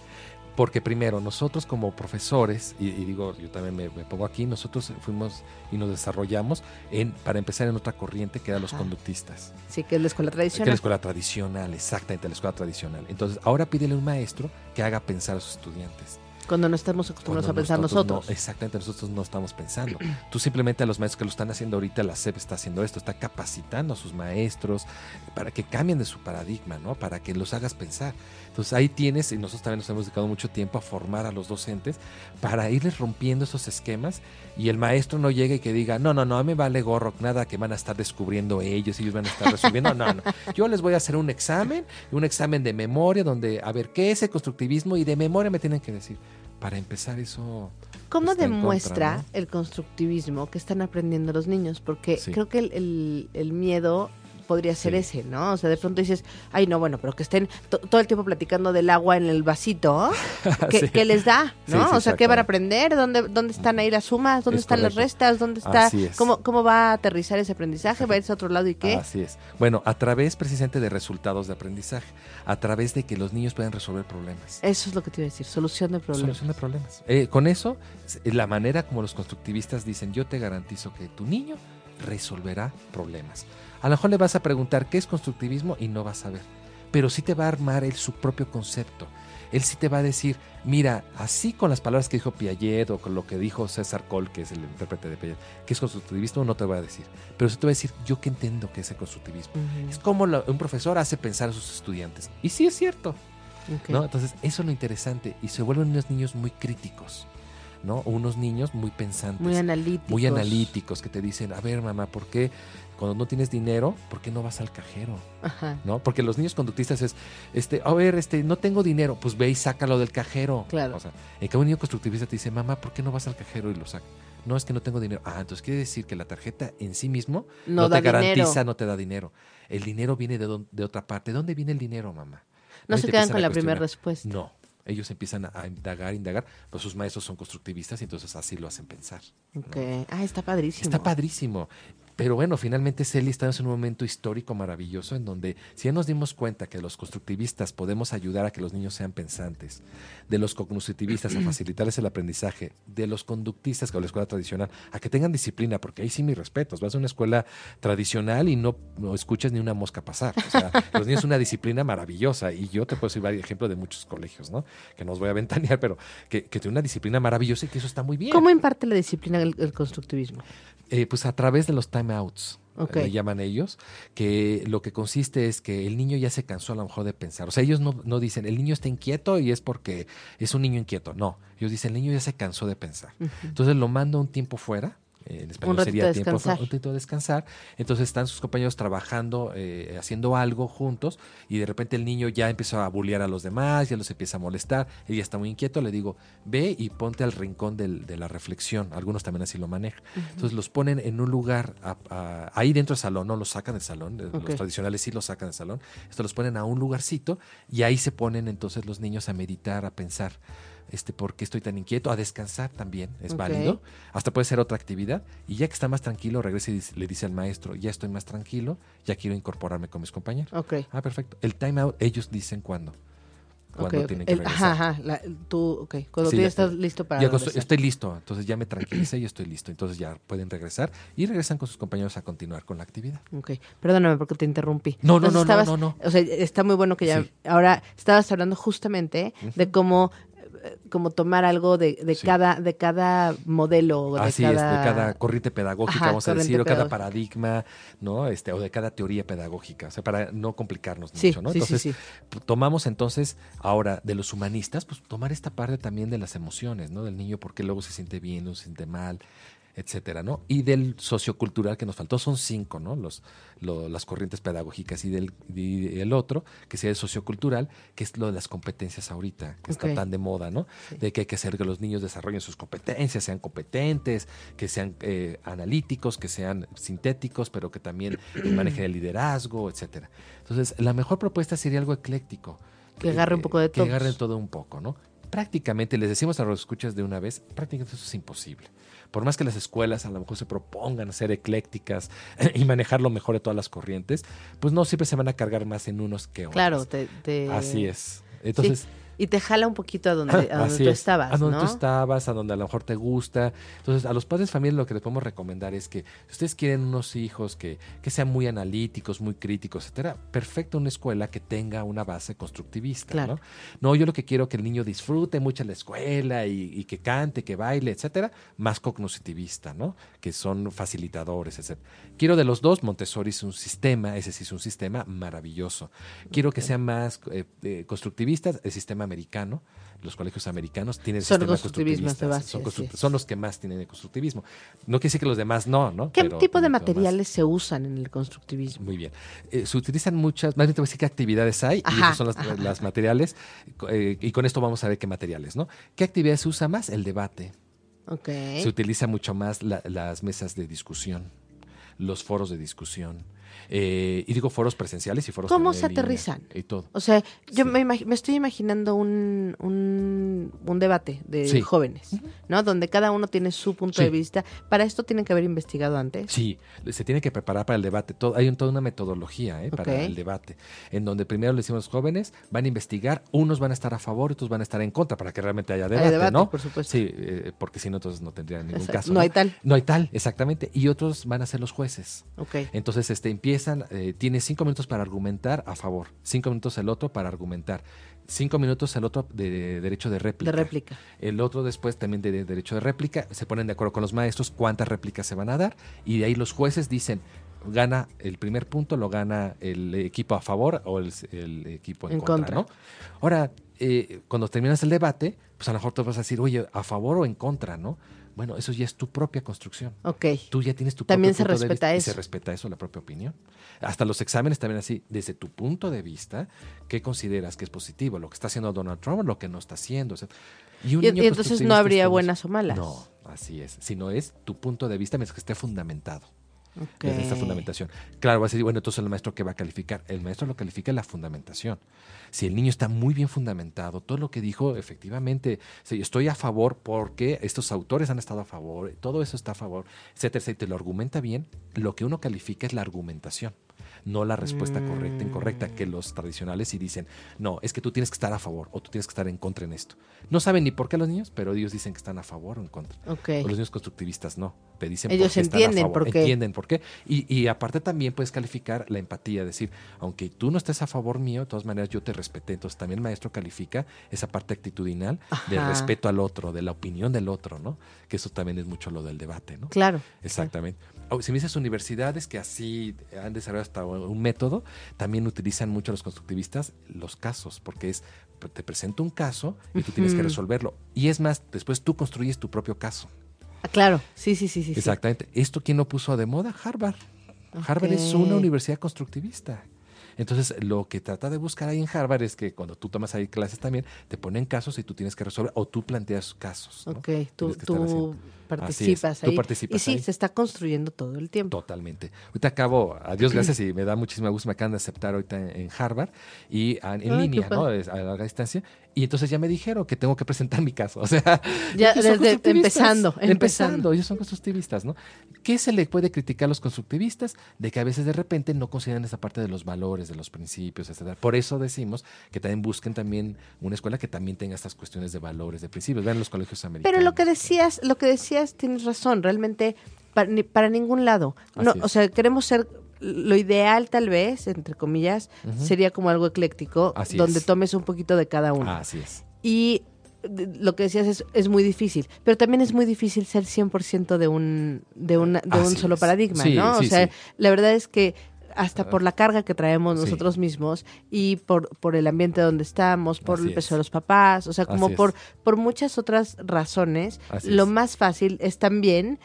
C: Porque primero, nosotros como profesores, y, y digo, yo también me, me pongo aquí, nosotros fuimos y nos desarrollamos en, para empezar en otra corriente que eran los conductistas.
B: Sí, que es la escuela
C: Que es la
B: tradicional.
C: escuela tradicional, exactamente, la escuela tradicional. Entonces, ahora pídele a un maestro que haga pensar a sus estudiantes.
B: Cuando no estamos acostumbrados
C: Cuando
B: a pensar nosotros.
C: no- exactamente, nosotros no estamos pensando. Tú simplemente a los maestros que lo están haciendo ahorita, la SEP está haciendo esto, está capacitando a sus maestros para que cambien de su paradigma, ¿no? Para que los hagas pensar. Entonces ahí tienes, y nosotros también nos hemos dedicado mucho tiempo a formar a los docentes para irles rompiendo esos esquemas y el maestro no llegue y que diga, no, no, no, a mí me vale gorro, nada que van a estar descubriendo ellos, ellos van a estar resolviendo. No, no, yo les voy a hacer un examen, un examen de memoria donde, a ver, ¿qué es el constructivismo? Y de memoria me tienen que decir. Para empezar eso...
B: ¿Cómo
C: contra,
B: demuestra
C: ¿no?
B: el constructivismo que están aprendiendo los niños? Porque
C: Sí.
B: creo que el, el- el miedo podría ser
C: Sí.
B: ese, ¿no? O sea, de pronto dices, ay, no, bueno, pero que estén to- todo el tiempo platicando del agua en el vasito, ¿qué,
C: Sí.
B: qué les da? ¿no?
C: sí,
B: o sea, ¿qué van a aprender? ¿Dónde, dónde están ahí las sumas? ¿Dónde
C: Es
B: están las restas? ¿Dónde está? ¿Cómo, ¿Cómo va a aterrizar ese aprendizaje? ¿Va a irse a otro lado y qué?
C: Así es. Bueno, a través precisamente de resultados de aprendizaje, a través de que los niños puedan resolver problemas.
B: Eso es lo que te iba a decir, solución de problemas.
C: Solución de problemas. Eh, con eso, s- la manera como los constructivistas dicen, yo te garantizo que tu niño resolverá problemas. A lo mejor le vas a preguntar qué es constructivismo y no vas a ver, pero sí te va a armar él su propio concepto. Él sí te va a decir, mira, así con las palabras que dijo Piaget o con lo que dijo César Cole, que es el intérprete de Piaget, que es constructivismo, no te va a decir. Pero sí te va a decir, yo que entiendo que es el constructivismo. Es como un profesor hace pensar a sus estudiantes. Y sí es cierto. ¿no? Entonces, eso es lo interesante. Y se vuelven unos niños muy críticos, ¿no? Unos niños muy pensantes,
B: Muy analíticos.
C: muy analíticos, que te dicen, a ver, mamá, ¿por qué cuando no tienes dinero, por qué no vas al cajero?
B: Ajá,
C: ¿No? Porque los niños conductistas es, este, a ver, este, no tengo dinero, pues ve y sácalo del cajero.
B: Claro.
C: O sea, en cambio un niño constructivista te dice, mamá, ¿por qué no vas al cajero y lo saca? No, es que no tengo dinero. Ah, entonces quiere decir que la tarjeta en sí mismo
B: No,
C: no, te garantiza,
B: dinero.
C: no te da dinero. El dinero viene de, don- de otra parte. ¿De dónde viene el dinero, mamá?
B: No se quedan con la primera respuesta.
C: No, ellos empiezan a, indagar, indagar, pues sus maestros son constructivistas y entonces así lo hacen pensar. ¿no?
B: Ok. Ah, está padrísimo.
C: Está padrísimo. Pero bueno, finalmente, Celi, estamos en un momento histórico maravilloso en donde si ya nos dimos cuenta que los constructivistas podemos ayudar a que los niños sean pensantes, de los cognoscitivistas a facilitarles el aprendizaje, de los conductistas que la escuela tradicional, a que tengan disciplina, porque ahí sí mis respetos, vas a una escuela tradicional y no, no escuchas ni una mosca pasar. O sea, los niños una disciplina maravillosa y yo te puedo decir varios ejemplos de muchos colegios, ¿no? Que no os voy a ventanear, pero que, que tiene una disciplina maravillosa y que eso está muy bien.
B: ¿Cómo imparte la disciplina el, el constructivismo?
C: Eh, pues a través de los timeouts.
B: Ok.
C: Le llaman ellos, que lo que consiste es que el niño ya se cansó a lo mejor de pensar. O sea, ellos no, no dicen, el niño está inquieto y es porque es un niño inquieto. No, ellos dicen, el niño ya se cansó de pensar. Entonces lo mando un tiempo fuera, en español
B: Un
C: sería
B: de
C: tiempo,
B: descansar.
C: un ratito de descansar. Entonces están sus compañeros trabajando, eh, haciendo algo juntos y de repente el niño ya empieza a bullear a los demás, ya los empieza a molestar, ella está muy inquieto, le digo, ve y ponte al rincón del- de la reflexión. Algunos también así lo manejan. Entonces los ponen en un lugar a- a- ahí dentro del salón, no los sacan del salón, eh, los tradicionales sí los sacan del salón, esto los ponen a un lugarcito y ahí se ponen entonces los niños a meditar, a pensar, este, ¿por qué estoy tan inquieto? A descansar también, es válido. Hasta puede ser otra actividad. Y ya que está más tranquilo, regresa y dice- le dice al maestro, ya estoy más tranquilo, ya quiero incorporarme con mis compañeros.
B: Ok.
C: Ah, perfecto. El time out, ellos dicen cuándo. Cuándo
B: ok, ok.
C: tienen que regresar.
B: ajá, ajá. la- tú, ok. Cuando
C: Sí,
B: tú ya estás listo para
C: Ya
B: regresar.
C: estoy listo, entonces ya me tranquilicé y estoy listo. Entonces ya pueden regresar y regresan con sus compañeros a continuar con la actividad.
B: Ok, perdóname porque te interrumpí.
C: No, no,
B: Entonces
C: no, no,
B: estabas-
C: no, no.
B: O sea, está muy bueno que ya...
C: Sí.
B: Ahora, estabas hablando justamente de cómo como tomar algo de, de
C: Sí.
B: cada de cada modelo o de
C: Así
B: cada...
C: es, de cada corriente pedagógica,
B: Ajá,
C: vamos a decir, o cada paradigma, ¿no? Este, o de cada teoría pedagógica, o sea, para no complicarnos
B: Sí,
C: mucho, ¿no?
B: sí,
C: Entonces, tomamos entonces ahora de los humanistas, pues tomar esta parte también de las emociones, ¿no? Del niño, porque luego se siente bien, no se siente mal, etcétera, ¿no? Y del sociocultural que nos faltó, son cinco, ¿no? Los, lo- las corrientes pedagógicas y del y el otro, que sería el sociocultural, que es lo de las competencias ahorita, que está tan de moda, ¿no?
B: Sí.
C: De que hay que hacer que los niños desarrollen sus competencias, sean competentes, que sean eh, analíticos, que sean sintéticos, pero que también manejen el liderazgo, etcétera. Entonces, la mejor propuesta sería algo ecléctico.
B: Que agarre un poco de
C: Que
B: todos.
C: agarren todo un poco, ¿no? Prácticamente, les decimos a los escuchas de una vez, prácticamente eso es imposible. Por más que las escuelas a lo mejor se propongan ser eclécticas y manejar lo mejor de todas las corrientes, pues no siempre se van a cargar más en unos que otros.
B: Claro, te, te-
C: Así es. Entonces,
B: Y te jala un poquito a donde, a donde tú
C: es.
B: estabas,
C: A donde
B: ¿no?
C: tú estabas, a donde a lo mejor te gusta. Entonces, a los padres de familia lo que les podemos recomendar es que si ustedes quieren unos hijos que, que sean muy analíticos, muy críticos, etcétera, perfecto una escuela que tenga una base constructivista.
B: Claro.
C: ¿no? no, yo lo que quiero es que el niño disfrute mucho la escuela y, y que cante, que baile, etcétera, más cognitivista, ¿no? Que son facilitadores, etcétera. Quiero de los dos, Montessori es un sistema, ese sí es un sistema maravilloso. Quiero que sean más eh, eh, constructivistas, el sistema americano, los colegios americanos tienen
B: Son base,
C: son, son los que más tienen de constructivismo. No quiere decir que los demás no, ¿no?
B: ¿Qué
C: Pero
B: tipo de materiales se usan en el constructivismo?
C: Muy bien. Eh, se utilizan muchas, más bien te voy a decir qué actividades hay, y
B: Ajá,
C: esas son las,
B: ajá,
C: las materiales, eh, y con esto vamos a ver qué materiales, ¿no? ¿Qué actividades se usa más? El debate.
B: Ok.
C: Se utiliza mucho más la- las mesas de discusión, los foros de discusión. Eh, y digo foros presenciales y foros
B: ¿Cómo se aterrizan?
C: Y todo.
B: O sea, yo
C: Sí.
B: me, me estoy imaginando un, un, un debate de
C: Sí.
B: jóvenes, ¿no? Donde cada uno tiene su punto
C: Sí.
B: de vista. Para esto tienen que haber investigado antes.
C: Sí, se tiene que preparar para el debate. Todo, hay un- toda una metodología ¿eh? para el debate, en donde primero le decimos a los jóvenes, van a investigar, unos van a estar a favor, otros van a estar en contra, para que realmente haya debate,
B: debate,
C: ¿no?
B: por supuesto.
C: Sí, eh, porque si no, entonces no tendrían ningún
B: Exacto.
C: caso.
B: No hay tal.
C: No hay tal, exactamente. Y otros van a ser los jueces.
B: Ok.
C: Entonces, este, empiezan, eh, tiene cinco minutos para argumentar a favor, cinco minutos el otro para argumentar, cinco minutos el otro de, derecho de réplica.
B: De réplica.
C: El otro después también de, de derecho de réplica. Se ponen de acuerdo con los maestros cuántas réplicas se van a dar. Y de ahí los jueces dicen, gana el primer punto, lo gana el equipo a favor o el, el equipo en,
B: En
C: contra,
B: contra.
C: ¿no? Ahora, eh, cuando terminas el debate, pues a lo mejor tú vas a decir, oye, a favor o en contra, ¿no? Bueno, eso ya es tu propia construcción.
B: Ok.
C: Tú ya tienes tu
B: También
C: propio
B: se
C: punto de
B: respeta
C: vista y
B: eso.
C: se respeta eso, la propia opinión. Hasta los exámenes también así, desde tu punto de vista, ¿qué consideras que es positivo? ¿Lo que está haciendo Donald Trump o lo que no está haciendo? O sea, y un
B: Y,
C: niño
B: y entonces no habría
C: es todo
B: buenas
C: eso.
B: o malas.
C: No, así es. Sino es tu punto de vista mientras que esté fundamentado. Desde esta fundamentación. Claro, va a decir, bueno, entonces el maestro qué va a calificar. El maestro lo califica la fundamentación. Si el niño está muy bien fundamentado, todo lo que dijo, efectivamente, sí, estoy a favor porque estos autores han estado a favor, todo eso está a favor, etcétera, etcétera, lo argumenta bien, lo que uno califica es la argumentación, no la respuesta correcta, incorrecta, que los tradicionales sí dicen, no, es que tú tienes que estar a favor o tú tienes que estar en contra en esto. No saben ni por qué los niños, pero ellos dicen que están a favor o en contra. O los niños constructivistas no, te dicen
B: Ellos
C: por qué están a
B: entienden
C: favor,
B: por qué.
C: Entienden por qué. Y, y aparte también puedes calificar la empatía, decir, aunque tú no estés a favor mío, de todas maneras yo te respeté. Entonces también el maestro califica esa parte actitudinal del
B: Ajá.
C: respeto al otro, de la opinión del otro, ¿no? Que eso también es mucho lo del debate, ¿no?
B: Claro.
C: Exactamente. Si me dices universidades que así han desarrollado hasta un método, también utilizan mucho los constructivistas los casos, porque es, te presento un caso y tú tienes que resolverlo. Y es más, después tú construyes tu propio caso.
B: Ah, claro, sí, sí, sí, sí. sí.
C: Exactamente. ¿Esto quién lo puso de moda? Harvard. Harvard es una universidad constructivista. Entonces, lo que trata de buscar ahí en Harvard es que cuando tú tomas ahí clases también, te ponen casos y tú tienes que resolver, o tú planteas casos. ¿no?
B: Ok, tú,
C: haciendo.
B: tú participas
C: es, tú
B: ahí.
C: participas
B: y sí,
C: ahí.
B: se está construyendo todo el tiempo.
C: Totalmente. Ahorita acabo, a Dios gracias y me da muchísimo gusto, me acaban de aceptar ahorita en, en Harvard y a- en
B: Ay, qué
C: línea, ¿no? A larga distancia. Y entonces ya me dijeron que tengo que presentar mi caso. O sea,
B: Ya desde empezando,
C: Empezando,
B: empezando.
C: ellos son constructivistas, ¿no? ¿Qué se le puede criticar a los constructivistas? De que a veces de repente no consideran esa parte de los valores, de los principios, etcétera. Por eso decimos que también busquen también una escuela que también tenga estas cuestiones de valores, de principios. Vean los colegios americanos.
B: Pero lo que decías, lo que decías tienes razón, realmente para, ni- para ningún lado. No,
C: es.
B: o sea, queremos ser lo ideal tal vez, entre comillas, sería como algo ecléctico,
C: Así
B: donde
C: es.
B: tomes un poquito de cada uno.
C: Así es.
B: Y lo que decías es, es muy difícil, pero también es muy difícil ser 100% de un, de, una, de un solo
C: es.
B: paradigma,
C: Sí,
B: ¿no?
C: sí,
B: o sea,
C: sí.
B: la verdad es que hasta por la carga que traemos
C: Sí.
B: nosotros mismos y por, por el ambiente donde estamos, por
C: Así
B: el peso
C: es.
B: de los papás, o sea, como
C: Así es.
B: por, por muchas otras razones,
C: Así
B: lo
C: es.
B: más fácil es también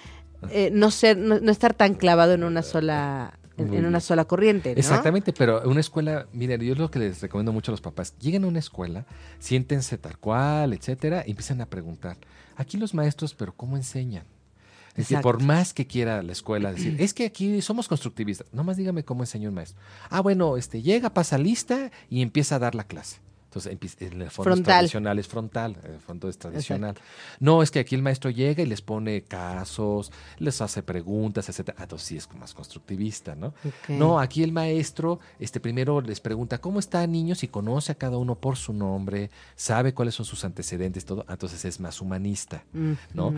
B: eh, no ser, no, no estar tan clavado en una sola, en, una sola corriente, ¿no?
C: Exactamente, pero una escuela, miren, yo lo que les recomiendo mucho a los papás, lleguen a una escuela, siéntense tal cual, etcétera, y empiecen a preguntar. Aquí los maestros, pero ¿cómo enseñan? Es que por más que quiera la escuela decir, es que aquí somos constructivistas, nomás dígame cómo enseña un maestro. Ah, bueno, este llega, pasa lista y empieza a dar la clase. Entonces, en el fondo es tradicional, es frontal, en el fondo es tradicional. No, es que aquí el maestro llega y les pone casos, les hace preguntas, etcétera. Ah, entonces sí es más constructivista, ¿no? No, aquí el maestro este, primero les pregunta, ¿cómo está niños? Y conoce a cada uno por su nombre, sabe cuáles son sus antecedentes, todo. Ah, Entonces es más humanista, ¿no?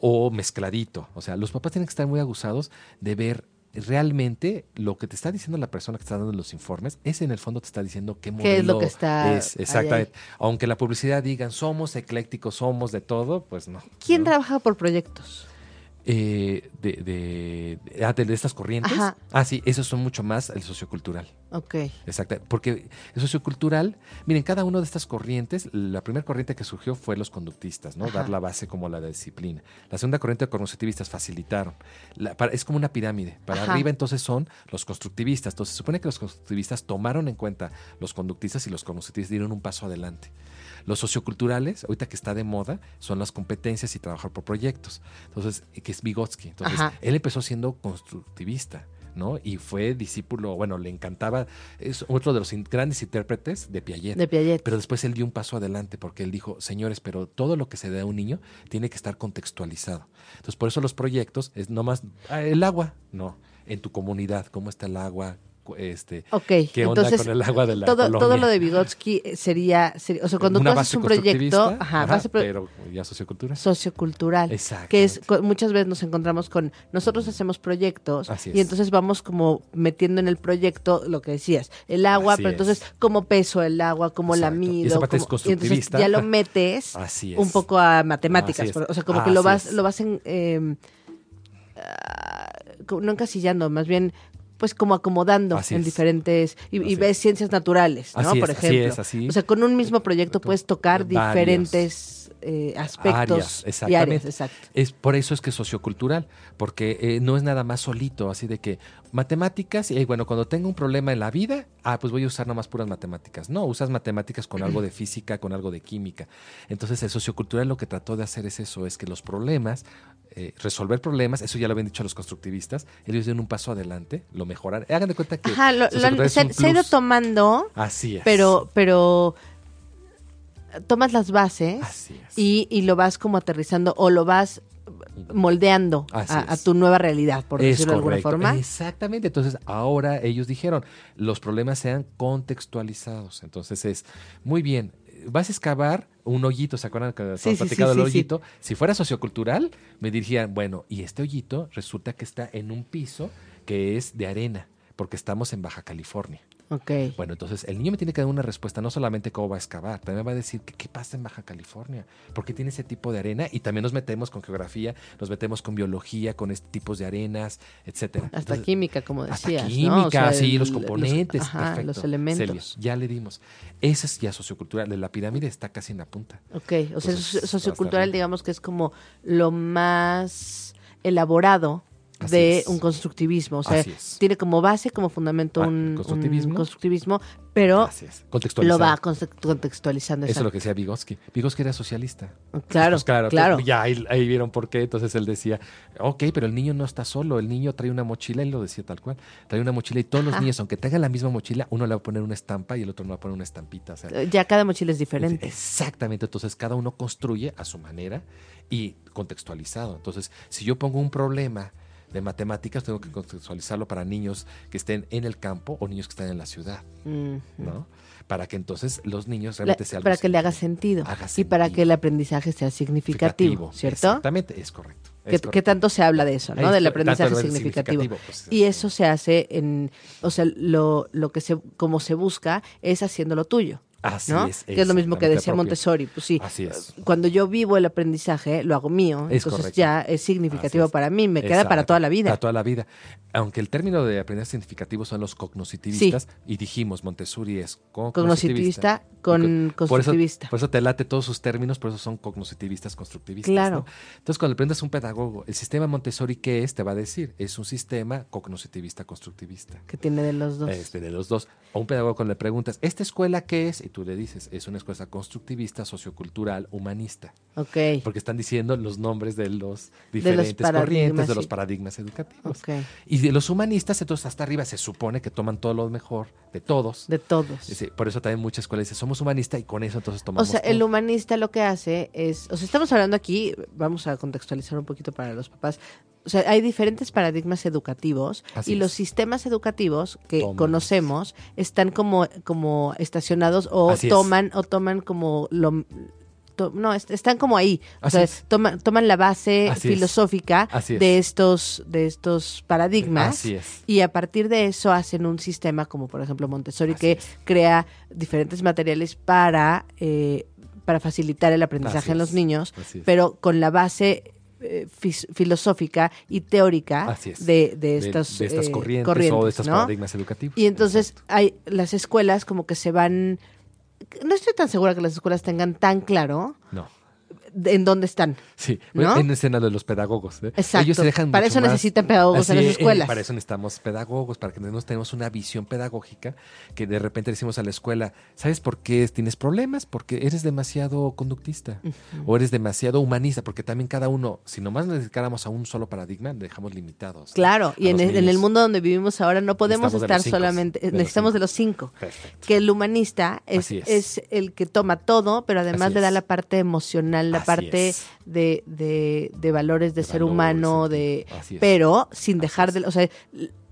C: O mezcladito. O sea, los papás tienen que estar muy aguzados de ver realmente lo que te está diciendo la persona que está dando los informes, es en el fondo te está diciendo qué modelo
B: ¿Qué es lo que está
C: es. Exactamente. Aunque la publicidad digan somos eclécticos, somos de todo, pues no.
B: ¿Quién
C: ¿no?
B: trabaja por proyectos?
C: Eh, de, de, de- ah, de- de estas corrientes.
B: Ajá.
C: Ah, sí, esos son mucho más el sociocultural.
B: Ok.
C: Exacto, porque el sociocultural, miren, cada una de estas corrientes, la primera corriente que surgió fue los conductistas, ¿no?
B: Ajá.
C: Dar la base como la disciplina. La segunda corriente de cognitivistas facilitaron. La- para- es como una pirámide. Para
B: Ajá.
C: arriba entonces son los constructivistas. Entonces se supone que los constructivistas tomaron en cuenta los conductistas y los cognitivistas dieron un paso adelante. Los socioculturales, ahorita que está de moda, son las competencias y trabajar por proyectos. Entonces, que es Vygotsky. Entonces,
B: Ajá.
C: él empezó siendo constructivista. ¿No? Y fue discípulo, bueno, le encantaba, es otro de los grandes intérpretes de Piaget.
B: De Piaget.
C: Pero después él dio un paso adelante porque él dijo, señores, pero todo lo que se da a un niño tiene que estar contextualizado. Entonces, por eso los proyectos es nomás ah, el agua, no, en tu comunidad, cómo está el agua, este,
B: Ok,
C: qué onda
B: entonces
C: con el agua de la
B: todo,
C: colonia.
B: todo lo de Vygotsky eh, sería, sería- o sea, cuando
C: Una
B: tú haces un proyecto,
C: constructivista,
B: ajá,
C: ajá,
B: base pro-
C: pero ya sociocultura.
B: sociocultural,
C: Exacto.
B: que es muchas veces nos encontramos con nosotros hacemos proyectos
C: Así
B: y
C: es.
B: entonces vamos como metiendo en el proyecto lo que decías, el agua,
C: Así
B: pero entonces
C: es.
B: cómo peso el agua, cómo la
C: Exacto. Y
B: mido,
C: esa parte es
B: y entonces
C: constructivista.
B: ya lo metes
C: Así es.
B: un poco a matemáticas, o sea, como que lo vas lo vas en, eh, ah, no encasillando, más bien pues como acomodando
C: Así
B: en
C: es.
B: diferentes y, ves
C: es.
B: ciencias naturales, ¿no?
C: Así
B: Por
C: es, así
B: ejemplo.
C: es, así.
B: O sea, con un mismo proyecto puedes tocar
C: Varios.
B: diferentes eh, aspectos
C: Áreas,
B: y
C: exactamente.
B: áreas, exacto.
C: Es por eso es que es sociocultural, porque eh, no es nada más solito, así de que matemáticas, y eh, bueno, cuando tengo un problema en la vida, ah, pues voy a usar nomás puras matemáticas. No, usas matemáticas con algo de física, con algo de química. Entonces, el sociocultural lo que trató de hacer es eso, es que los problemas, eh, resolver problemas, eso ya lo habían dicho los constructivistas, ellos dieron un paso adelante, lo mejoraron. Hagan de cuenta que
B: Ajá, lo- lo se, ha ido tomando,
C: Así es.
B: pero, pero tomas las bases
C: Así es.
B: y, y lo vas como aterrizando o lo vas moldeando a, tu nueva realidad, por
C: Es
B: decirlo de alguna forma.
C: Exactamente. Entonces, ahora ellos dijeron, los problemas sean contextualizados. Entonces es, muy bien, vas a excavar un hoyito, ¿se acuerdan que
B: Sí, sí, sí.
C: hoyito? Si fuera sociocultural, me dirían, bueno, y este hoyito resulta que está en un piso que es de arena, porque estamos en Baja California.
B: Ok.
C: Bueno, entonces el niño me tiene que dar una respuesta, no solamente cómo va a excavar, también va a decir qué, qué pasa en Baja California, por qué tiene ese tipo de arena y también nos metemos con geografía, nos metemos con biología, con este tipos de arenas, etcétera.
B: Hasta
C: Entonces,
B: química, como
C: hasta
B: decías. ¿no?
C: química,
B: O sea,
C: sí,
B: el-
C: los componentes,
B: ajá,
C: perfecto.
B: los elementos.
C: Ya le dimos. Esa es ya sociocultural, la pirámide está casi en la punta.
B: Ok, o sea,
C: Entonces, hasta
B: sociocultural, digamos que es como lo más elaborado
C: Así
B: de
C: es.
B: un constructivismo. O sea, tiene como base, como fundamento
C: Ah,
B: un, un
C: constructivismo.
B: pero lo va conte- contextualizando.
C: Eso es lo que decía Vygotsky. Vygotsky era socialista.
B: Claro,
C: Pues claro,
B: claro.
C: ya ahí, ahí vieron por qué. Entonces él decía, ok, pero el niño no está solo. El niño trae una mochila, él lo decía tal cual. Trae una mochila y todos los niños, aunque tengan la misma mochila, uno le va a poner una estampa y el otro no va a poner una estampita. O sea,
B: Eh, Ya cada mochila es diferente.
C: Exactamente, entonces cada uno construye a su manera y contextualizado. Entonces, si yo pongo un problema de matemáticas, tengo que contextualizarlo para niños que estén en el campo o niños que estén en la ciudad. ¿no? Para que entonces los niños realmente sean
B: para que le haga sentido
C: Haga
B: y para que el aprendizaje sea significativo, ¿cierto?
C: Exactamente, es correcto.
B: Que, tanto se habla de eso, ¿no? Del aprendizaje significativo.
C: pues,
B: Y eso se hace en, o sea, lo, lo que se, como se busca es haciéndolo tuyo,
C: así
B: ¿no?
C: es.
B: que es lo mismo que decía
C: propio.
B: Montessori, pues sí.
C: Así es.
B: Cuando yo vivo el aprendizaje, lo hago mío,
C: Es
B: entonces
C: correcto.
B: ya es significativo
C: es.
B: para mí, me queda para toda la vida.
C: Para toda la vida. Aunque el término de aprendizaje significativo son los cognoscitivistas, y dijimos, Montessori es
B: Cognoscitivista con
C: Por eso,
B: constructivista.
C: por eso te late todos sus términos, por eso son cognoscitivistas, constructivistas.
B: Claro.
C: ¿no? Entonces, cuando aprendes un pedagogo, el sistema Montessori, ¿qué es? Te va a decir, es un sistema cognoscitivista, constructivista.
B: Que tiene de los dos.
C: Este, de los dos. O un pedagogo cuando le preguntas, ¿esta escuela qué es? Tú le dices, es una escuela constructivista, sociocultural, humanista.
B: Ok,
C: Porque están diciendo los nombres de los
B: De los
C: diferentes corrientes, de los paradigmas educativos.
B: ok.
C: Y de los humanistas, entonces hasta arriba se supone que toman todo lo mejor de todos.
B: De todos.
C: Por eso también muchas escuelas dicen, somos humanistas y con eso entonces tomamos
B: O sea, el humanista lo que hace es, o sea, estamos hablando aquí, vamos a contextualizar un poquito para los papás. O sea, hay diferentes paradigmas educativos
C: Así
B: y los sistemas educativos que
C: Toman.
B: conocemos están como, como estacionados o
C: Así es.
B: toman o toman como lo to- no, est- están como ahí. O sea,
C: es.
B: toman, toman la base
C: Así
B: filosófica de estos, de estos paradigmas.
C: Así.
B: Y a partir de eso hacen un sistema como por ejemplo Montessori
C: Así
B: que crea diferentes materiales para, eh, para facilitar el aprendizaje en los niños, pero con la base eh, filosófica y teórica
C: es.
B: de, de estas,
C: de estas
B: eh,
C: corrientes, o de estos
B: ¿no?
C: paradigmas educativos.
B: Y entonces
C: Exacto.
B: hay las escuelas como que se van... No estoy tan segura que las escuelas tengan tan claro
C: No.
B: En dónde están.
C: Sí,
B: ¿No?
C: en escena de los pedagogos. ¿eh?
B: Exacto.
C: Ellos se dejan
B: Para eso necesitan pedagogos en las
C: es,
B: escuelas.
C: para eso necesitamos pedagogos, para que nosotros tenemos una visión pedagógica que de repente decimos a la escuela, ¿sabes por qué tienes problemas? Porque eres demasiado conductista o eres demasiado humanista, porque también cada uno, si nomás nos dedicáramos a un solo paradigma, dejamos limitados.
B: Claro, y en el, en el
C: niños.
B: mundo donde vivimos ahora no podemos estar
C: cinco,
B: solamente,
C: de
B: necesitamos de los cinco.
C: Perfecto.
B: Que el humanista es,
C: es.
B: es el que toma todo, pero además le da la parte emocional, la
C: Así
B: parte de, de, de valores de,
C: De
B: ser humano, de pero sin
C: Así
B: dejar de, o sea,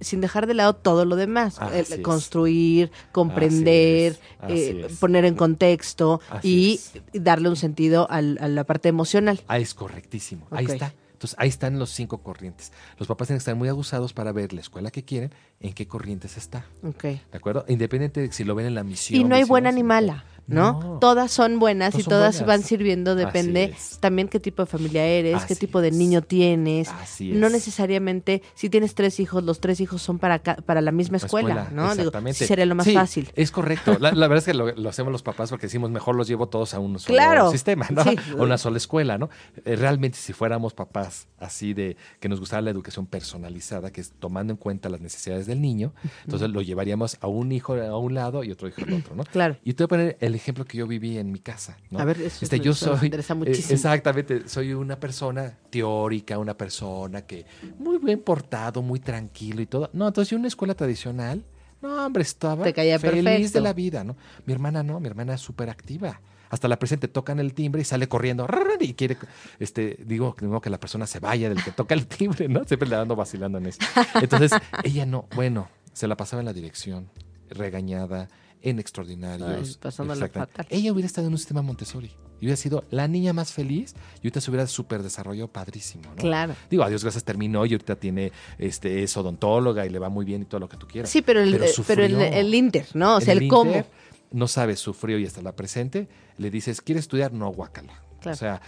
B: sin dejar de lado todo lo demás,
C: Así
B: El construir, comprender,
C: Así
B: eh, poner en contexto y darle un sentido al- a la parte emocional.
C: Ah, es correctísimo. Ahí está. Entonces, ahí están los cinco corrientes. Los papás tienen que estar muy aguzados para ver la escuela que quieren, en qué corrientes está.
B: Ok.
C: ¿De acuerdo? Independiente de si lo ven en la misión.
B: Y no hay buena ni mala, ¿no?
C: No.
B: Todas son buenas
C: Todas
B: y todas
C: buenas.
B: van sirviendo, depende también qué tipo de familia eres, qué tipo de niño tienes.
C: Así
B: No
C: es.
B: necesariamente, si tienes tres hijos, los tres hijos son para, para la misma
C: La
B: escuela, ¿no? Digo,
C: Exactamente.
B: sí sería lo más
C: Sí,
B: fácil.
C: Es correcto. La, la verdad es que lo, lo hacemos los papás porque decimos mejor los llevo todos a un solo
B: Claro.
C: sistema, ¿no?
B: Sí.
C: A una sola escuela, ¿no? Eh, realmente, si fuéramos papás así de que nos gustara la educación personalizada, que es tomando en cuenta las necesidades del niño, entonces lo llevaríamos a un hijo a un lado y otro hijo al otro, ¿no?
B: Claro.
C: Y te voy a poner el ejemplo que yo viví en mi casa, ¿no?
B: A ver, eso
C: Este, yo
B: eso
C: soy
B: interesa
C: eh,
B: muchísimo.
C: exactamente, soy una persona teórica, una persona que muy bien portado, muy tranquilo y todo. No, entonces yo en una escuela tradicional, no, hombre, estaba
B: Te caía
C: feliz
B: perfecto.
C: de la vida, ¿no? Mi hermana no, mi hermana es súper activa. Hasta la presente tocan el timbre y sale corriendo y quiere, este, digo, digo que la persona se vaya del que toca el timbre, ¿no? Siempre le ando vacilando en eso. Entonces, ella no, bueno, se la pasaba en la dirección, regañada, en extraordinarios.
B: Ay, pasándola fatal.
C: Ella hubiera estado en un sistema Montessori. Y hubiera sido la niña más feliz y ahorita se hubiera súper desarrollado padrísimo, ¿no?
B: Claro.
C: Digo, a Dios gracias terminó y ahorita tiene, este, es odontóloga y le va muy bien y todo lo que tú quieras.
B: Sí, pero el,
C: Pero
B: eh, pero el,
C: sufrió.
B: el Inter, ¿no? O sea, el, cómo.
C: Inter, no sabes, sufrió y hasta la presente, le dices, ¿quieres estudiar? No, guácala.
B: Claro.
C: O sea,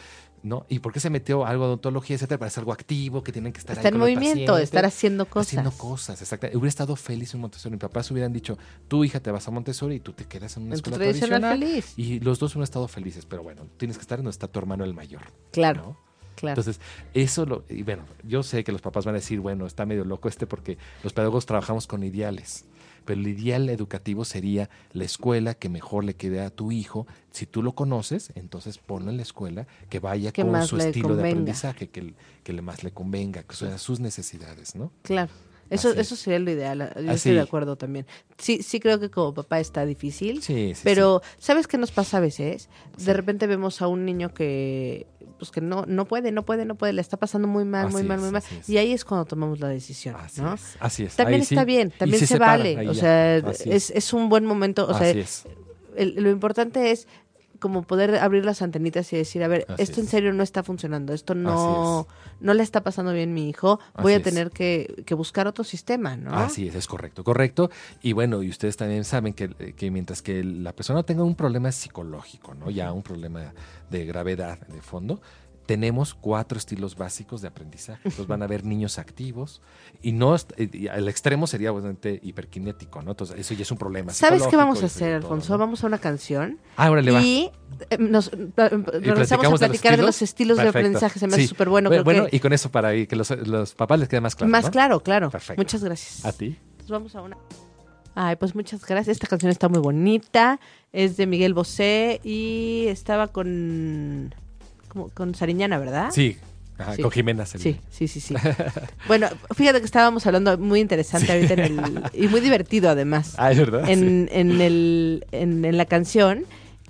C: ¿no? ¿Y por qué se metió algo de odontología, etcétera? Para ser algo activo, que tienen que estar
B: Está
C: ahí
B: en
C: con el
B: movimiento,
C: paciente,
B: estar haciendo cosas.
C: Haciendo cosas, exacto. Hubiera estado feliz en Montessori. Mis papás hubieran dicho, tu hija te vas a Montessori y tú te quedas en una
B: En
C: escuela
B: tradicional
C: tradicional.
B: feliz.
C: Y los dos hubieran estado felices, pero bueno, tienes que estar donde está tu hermano el mayor.
B: Claro,
C: ¿no?
B: claro.
C: Entonces, eso lo. Y bueno, yo sé que los papás van a decir, bueno, está medio loco este porque los pedagogos trabajamos con ideales. Pero el ideal educativo sería la escuela que mejor le quede a tu hijo. Si tú lo conoces, entonces ponlo en la escuela que vaya
B: Que
C: con su estilo de aprendizaje, que, que le más le convenga, que sean sus necesidades, ¿no?
B: Claro. Eso,
C: Así es.
B: eso sería lo ideal. Yo
C: Así.
B: estoy de acuerdo también. Sí, sí creo que como papá está difícil.
C: Sí, sí.
B: pero, ¿sabes qué nos pasa a veces? De repente vemos a un niño que pues que no, no puede, no puede, no puede, le está pasando muy mal, muy mal,
C: es,
B: muy mal.
C: es.
B: Y ahí es cuando tomamos la decisión,
C: Así
B: ¿no?
C: es. Así es.
B: También
C: Ahí
B: está bien, también se,
C: separan,
B: vale. O sea, es, es un buen momento. O sea,
C: es.
B: el- lo importante es como poder abrir las antenitas y decir, a ver,
C: Así
B: esto en
C: es.
B: serio no está funcionando, esto no, no le está pasando bien mi hijo, voy
C: Así
B: a tener que, que buscar otro sistema, ¿no?
C: Así es, es correcto, correcto. Y bueno, y ustedes también saben que, que mientras que la persona tenga un problema psicológico, ¿no? Ya un problema de gravedad de fondo, tenemos cuatro estilos básicos de aprendizaje. Entonces van a haber niños activos y no y el extremo sería obviamente hiperkinético, ¿no? Entonces eso ya es un problema.
B: ¿Sabes qué vamos a hacer,
C: todo,
B: Alfonso?
C: ¿no?
B: Vamos a una canción
C: Ah, órale, va.
B: y eh, nos eh, regresamos a
C: platicamos de los
B: platicar de los estilos de aprendizaje. Se me
C: Sí.
B: hace súper bueno.
C: Bueno, bueno,
B: que
C: y con eso para que los, los papás les quede más claro.
B: más
C: ¿no?
B: claro, claro.
C: Perfecto.
B: Muchas gracias.
C: A ti.
B: Entonces vamos a una. Ay, pues muchas gracias. Esta canción está muy bonita. Es de Miguel Bosé y estaba con. Como- con Sariñana, ¿verdad?
C: Sí. Ajá,
B: Sí.
C: Con Jimena.
B: Sí, sí, sí, sí. bueno, fíjate que estábamos hablando muy interesante ahorita en el. y muy divertido además.
C: Ah, es verdad. Sí.
B: en, en, el, en, en la canción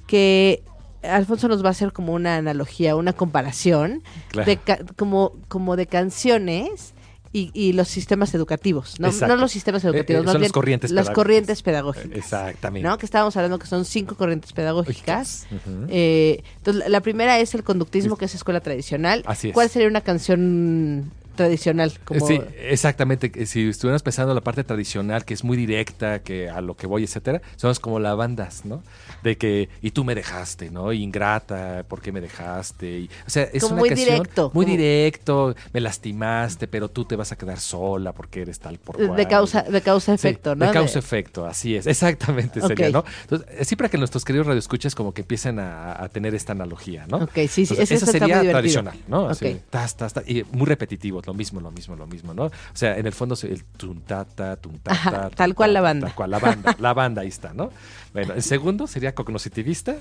B: que Alfonso nos va a hacer como una analogía, una comparación
C: Claro.
B: de ca- como, como de canciones y, y los sistemas educativos. No, no los sistemas
C: Eh, eh,
B: educativos, más
C: son las corrientes
B: las
C: pedagógicas.
B: corrientes pedagógicas.
C: Exactamente.
B: ¿no? Que estábamos hablando que son cinco corrientes pedagógicas. Eh, entonces, la primera es el conductismo, que es escuela tradicional.
C: Así es.
B: ¿Cuál sería una canción tradicional? Como...
C: Sí, exactamente. Si estuviéramos pensando en la parte tradicional, que es muy directa, que a lo que voy, etcétera, somos como las bandas, ¿no? De que, y tú me dejaste, ¿no? Ingrata, ¿por qué me dejaste? Y, o sea, es
B: Como
C: una
B: muy
C: canción
B: directo,
C: Muy
B: como-
C: directo, me lastimaste, pero tú te vas a quedar sola porque eres tal por cual.
B: de causa de causa
C: Sí,
B: efecto, ¿no?
C: De
B: De-
C: causa-efecto, así es, exactamente sería. ¿no? Entonces, así para que nuestros queridos radioescuchas como que empiecen a, a tener esta analogía, ¿no?
B: Ok, sí, sí,
C: Entonces, eso sería tradicional, ¿no? Así,
B: Ok.
C: tas, tas, tas, y muy repetitivo, lo mismo, lo mismo, lo mismo, ¿no? O sea, en el fondo el tuntata, tuntata.
B: Ajá,
C: tun,
B: tal cual la banda.
C: Tal cual la banda, la banda ahí está, ¿no? Bueno, el segundo sería cognoscitivista,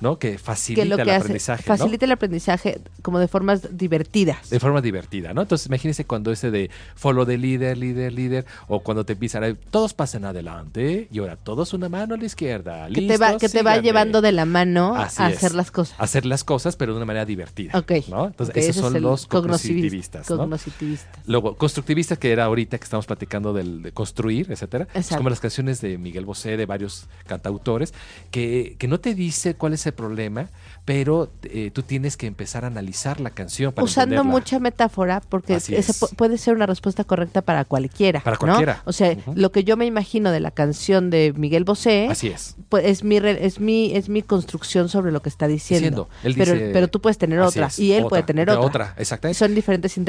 C: ¿no? Que facilita
B: que lo que
C: el
B: hace
C: aprendizaje, ¿no?
B: facilita el aprendizaje como de formas divertidas.
C: De forma divertida, ¿no? Entonces, imagínense cuando ese de follow de líder, líder, líder, o cuando te empiezan a todos pasen adelante y ahora todos una mano a la izquierda.
B: que te va que te va llevando de la mano
C: Así
B: a
C: es.
B: hacer las cosas.
C: Hacer las cosas, pero de una manera divertida.
B: Ok.
C: ¿no? Entonces, esos son los
B: cognoscivis-
C: cognitivistas, ¿no?
B: Cognoscitivistas.
C: Luego, constructivistas, que era ahorita que estamos platicando del, de construir, etcétera. Es como las canciones de Miguel Bosé, de varios cantautores, que, que no te dice cuál es el problema, pero eh, tú tienes que empezar a analizar la canción para
B: Usando
C: entenderla.
B: mucha metáfora, porque esa
C: es.
B: pu- puede ser una respuesta correcta para cualquiera.
C: Para
B: ¿no?
C: cualquiera.
B: O sea, lo que yo me imagino de la canción de Miguel Bosé
C: Así es.
B: pues, es mi es mi es mi construcción sobre lo que está diciendo.
C: Diciendo. Él
B: pero,
C: dice-
B: pero tú puedes tener otra
C: es,
B: y él
C: otra,
B: puede tener otra.
C: otra, exactamente.
B: Son diferentes
C: Él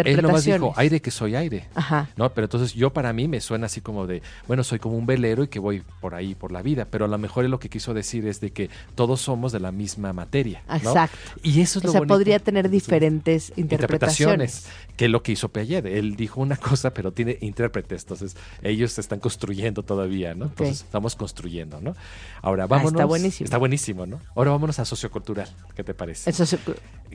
B: interpretaciones.
C: dijo, aire que soy aire.
B: Ajá.
C: ¿no? Pero entonces yo para mí me suena así como de, bueno, soy como un velero y que voy por ahí, por la vida, pero a lo mejor él lo que quiso decir es de que todos somos de la misma materia. ¿no?
B: Exacto.
C: Y eso es
B: O
C: lo
B: sea,
C: bonito.
B: podría tener diferentes interpretaciones.
C: Que es lo que hizo Piaget. Él dijo una cosa, pero tiene intérpretes, entonces ellos se están construyendo todavía, ¿no? Entonces estamos construyendo, ¿no? Ahora vámonos.
B: Ah, está buenísimo.
C: Está buenísimo, ¿no? Ahora vámonos a sociocultural, ¿qué te parece?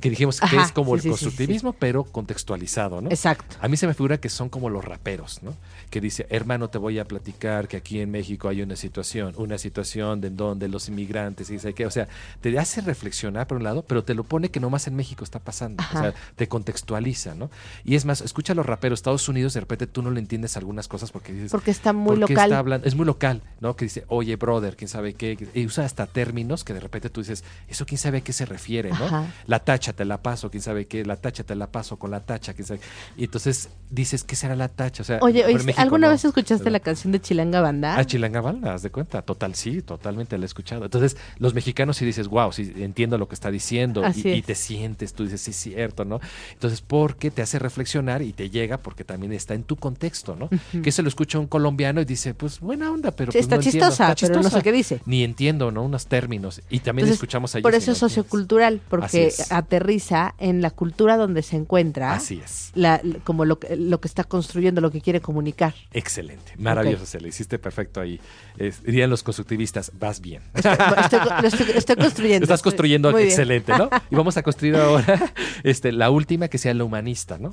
C: Que dijimos que
B: Ajá,
C: es como
B: sí,
C: el
B: sí, sí, sí.
C: constructivismo, pero contextualizado, ¿no?
B: Exacto.
C: A mí se me figura que son como los raperos, ¿no? Que dice, hermano, te voy a platicar que aquí en México hay una situación, una situación de donde los inmigrantes y dice que, o sea, te hace reflexionar por un lado, pero te lo pone que nomás en México está pasando. O sea, te contextualiza, ¿no? Y es más, escucha a los raperos, Estados Unidos, de repente tú no le entiendes algunas cosas porque dices.
B: Porque está muy
C: ¿por
B: local.
C: está hablando? Es muy local, ¿no? Que dice, oye, brother, quién sabe qué. Y usa hasta términos que de repente tú dices, eso quién sabe a qué se refiere, ¿no?
B: Ajá.
C: La tacha te la paso, quién sabe qué, la tacha te la paso con la tacha, quién sabe. Y entonces dices, ¿qué será la tacha? O sea,
B: Oye, oye,
C: México
B: ¿alguna
C: no.
B: vez escuchaste
C: ¿verdad?
B: la canción de Chilanga Banda?
C: Ah, Chilanga Banda, haz de cuenta. Total, sí, totalmente la he escuchado. Entonces, los mexicanos sí dices, wow, sí, entiendo lo que está diciendo. Y, te sientes, tú dices, sí, es cierto, ¿no? Entonces, porque te hace reflexionar y te llega porque también está en tu contexto, ¿no? Que se lo escucha un colombiano y dice, pues buena onda, pero
B: Sí,
C: pues,
B: está
C: no entiendo.
B: chistosa,
C: Está
B: pero no sé
C: chistosa.
B: qué dice.
C: Ni entiendo, ¿no? Unos términos. Y también
B: Entonces,
C: escuchamos ahí.
B: Por eso es sociocultural, porque
C: es.
B: aterriza en la cultura donde se encuentra.
C: Así es.
B: la- como lo, que- lo que está construyendo, lo que quiere comunicar.
C: Excelente. Maravilloso, se le hiciste perfecto ahí. Es- dirían los constructivistas, vas bien.
B: Estoy, estoy- lo estoy- estoy construyendo.
C: Estás construyendo excelente, ¿no? Y vamos a construir ahora este, la última que sea la humanista, ¿no?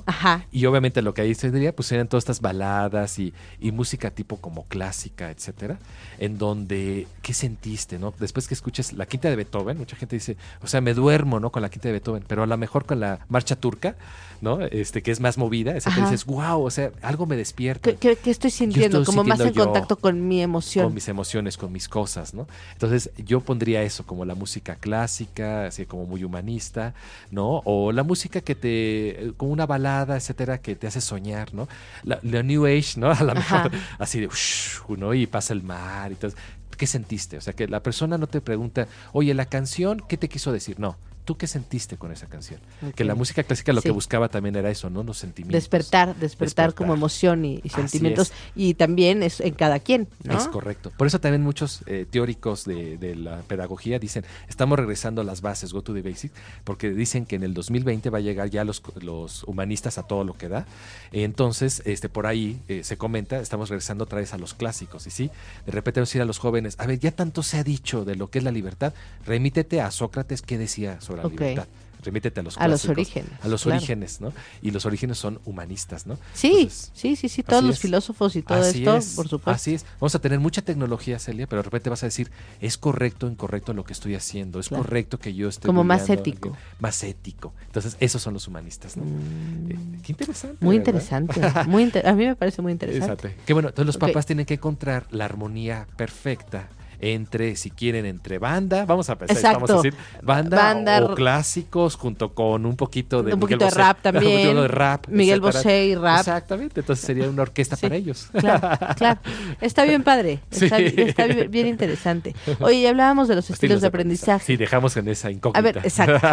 C: Y obviamente lo que ahí se pues serían todas estas baladas y, y música tipo como clásica, etcétera, en donde, ¿qué sentiste, no? Después que escuches la quinta de Beethoven, mucha gente dice, o sea, me duermo, ¿no? Con la quinta de Beethoven, pero a lo mejor con la marcha turca, ¿no? Este, que es más movida, esa que dices, wow, o sea, algo me despierta.
B: ¿Qué, estoy sintiendo?
C: estoy
B: como más en
C: yo
B: contacto con mi emoción.
C: con mis emociones, con mis cosas, ¿no? Entonces yo pondría eso como la música clásica, así como muy humanista, ¿no? O la música que te, como una balada, etcétera, que te hace soñar, ¿no? La, la New Age, ¿no? A lo
B: Ajá.
C: mejor así de, ush, ¿no? Y pasa el mar y todo. ¿Qué sentiste? O sea, que la persona no te pregunta, oye, la canción, ¿qué te quiso decir? No. ¿Tú qué sentiste con esa canción? Que la música clásica lo
B: Sí.
C: que buscaba también era eso, ¿no? Los sentimientos.
B: Despertar, despertar, como emoción y, sentimientos. Y también es en cada quien, ¿no?
C: Es correcto. Por eso también muchos eh, teóricos de, de la pedagogía dicen, estamos regresando a las bases, go to the basics, porque dicen que en el 2020 va a llegar ya los, los humanistas a todo lo que da. Entonces, este por ahí eh, se comenta, estamos regresando otra vez a los clásicos. Y sí, de repente vamos a decir a los jóvenes, a ver, ya tanto se ha dicho de lo que es la libertad, remítete a Sócrates, ¿qué decía sobre la
B: Ok.
C: libertad? Remítete a los
B: A los orígenes,
C: A los
B: claro.
C: orígenes, ¿no? Y los orígenes son humanistas, ¿no?
B: Sí,
C: Entonces,
B: sí, sí, sí, todos los
C: es.
B: filósofos y todo
C: Así
B: esto,
C: es,
B: por supuesto.
C: Así es. Vamos a tener mucha tecnología, Celia, pero de repente vas a decir, es correcto o incorrecto lo que estoy haciendo, es
B: Claro.
C: correcto que yo esté
B: Como más ético.
C: Más ético. Entonces, esos son los humanistas, ¿no?
B: Mm,
C: Eh, qué interesante.
B: muy
C: ¿verdad?
B: interesante. Muy inter- a mí me parece muy interesante.
C: Exacto. Qué bueno. Entonces los
B: Ok.
C: papás tienen que encontrar la armonía perfecta entre, si quieren, entre banda, vamos a pensar, vamos a decir, banda,
B: Banda,
C: o clásicos junto con un poquito de
B: Un
C: Miguel
B: poquito de
C: Bosé.
B: rap
C: Un
B: también.
C: poquito de rap,
B: Miguel. Bosé y rap.
C: Exactamente. Entonces sería una orquesta
B: Sí.
C: para ellos.
B: Claro, claro. Está bien padre. Está,
C: Sí.
B: está bien, bien interesante. Oye, ya hablábamos de los estilos, de aprendizaje.
C: Sí, dejamos en esa incógnita.
B: A ver, exacto.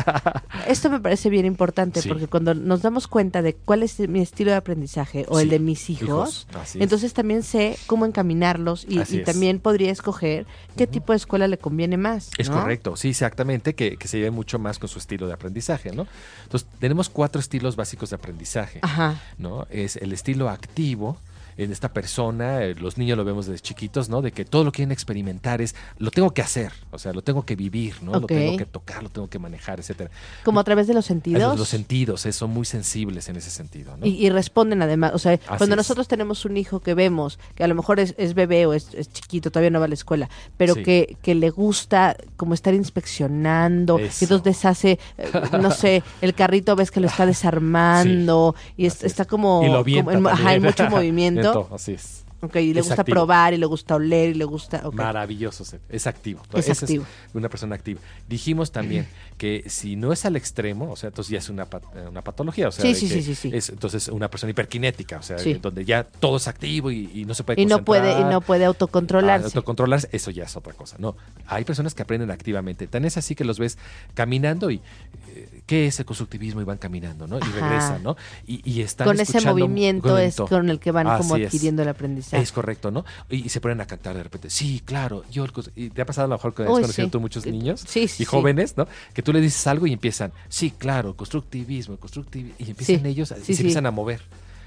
B: Esto me parece bien importante
C: Sí.
B: porque cuando nos damos cuenta de cuál es mi estilo de aprendizaje o el de mis hijos,
C: es.
B: entonces también sé cómo encaminarlos y, y también podría escoger qué tipo de escuela le conviene más.
C: Es
B: ¿no?
C: correcto, sí, exactamente, que, que se lleve mucho más con su estilo de aprendizaje, ¿no? Entonces, tenemos cuatro estilos básicos de aprendizaje,
B: Ajá.
C: ¿no? Es el estilo activo, en esta persona, eh, los niños lo vemos desde chiquitos, ¿no? De que todo lo quieren experimentar es, lo tengo que hacer, o sea, lo tengo que vivir, ¿no? Lo tengo que tocar, lo tengo que manejar, etcétera.
B: Como a través de los sentidos.
C: los sentidos, eh, son muy sensibles en ese sentido, ¿no?
B: Y, y responden además, o sea, cuando
C: es.
B: nosotros tenemos un hijo que vemos, que a lo mejor es, es bebé o es, es chiquito, todavía no va a la escuela, pero
C: Sí.
B: que, que le gusta como estar inspeccionando, y
C: Eso.
B: entonces deshace, eh, no sé, el carrito ves que lo está desarmando, y es- está como,
C: y lo
B: como en, ajá, en mucho movimiento,
C: Así es.
B: ok, y le
C: Es
B: gusta
C: activo.
B: probar, y le gusta oler, y le gusta, ok.
C: Maravilloso, es activo.
B: Es
C: Ese
B: activo.
C: una persona activa. Dijimos también que si no es al extremo, o sea, entonces ya es una, pat- eh, una patología, o sea,
B: Sí, sí,
C: que
B: sí,
C: es entonces una persona hiperkinética, o sea, donde ya todo es activo y, y no se puede
B: y no puede, y no puede
C: ah,
B: autocontrolarse.
C: autocontrolarse, eso ya es otra cosa. No, hay personas que aprenden activamente. Tan es así que los ves caminando y eh, ¿qué es el constructivismo? Y van caminando, ¿no? Y
B: Ajá.
C: regresan, ¿no? Y, y están
B: con ese movimiento es con el que van como
C: es.
B: adquiriendo el aprendizaje.
C: Es correcto, ¿no? Y, y se ponen a cantar de repente. Sí, claro. Yo y te ha pasado a lo mejor que has
B: Uy,
C: conocido
B: sí.
C: tú muchos niños
B: Sí, sí,
C: y jóvenes, ¿no? Que tú le dices algo y empiezan, sí, claro, constructivismo, constructivismo. Y empiezan ellos, y se empiezan a mover.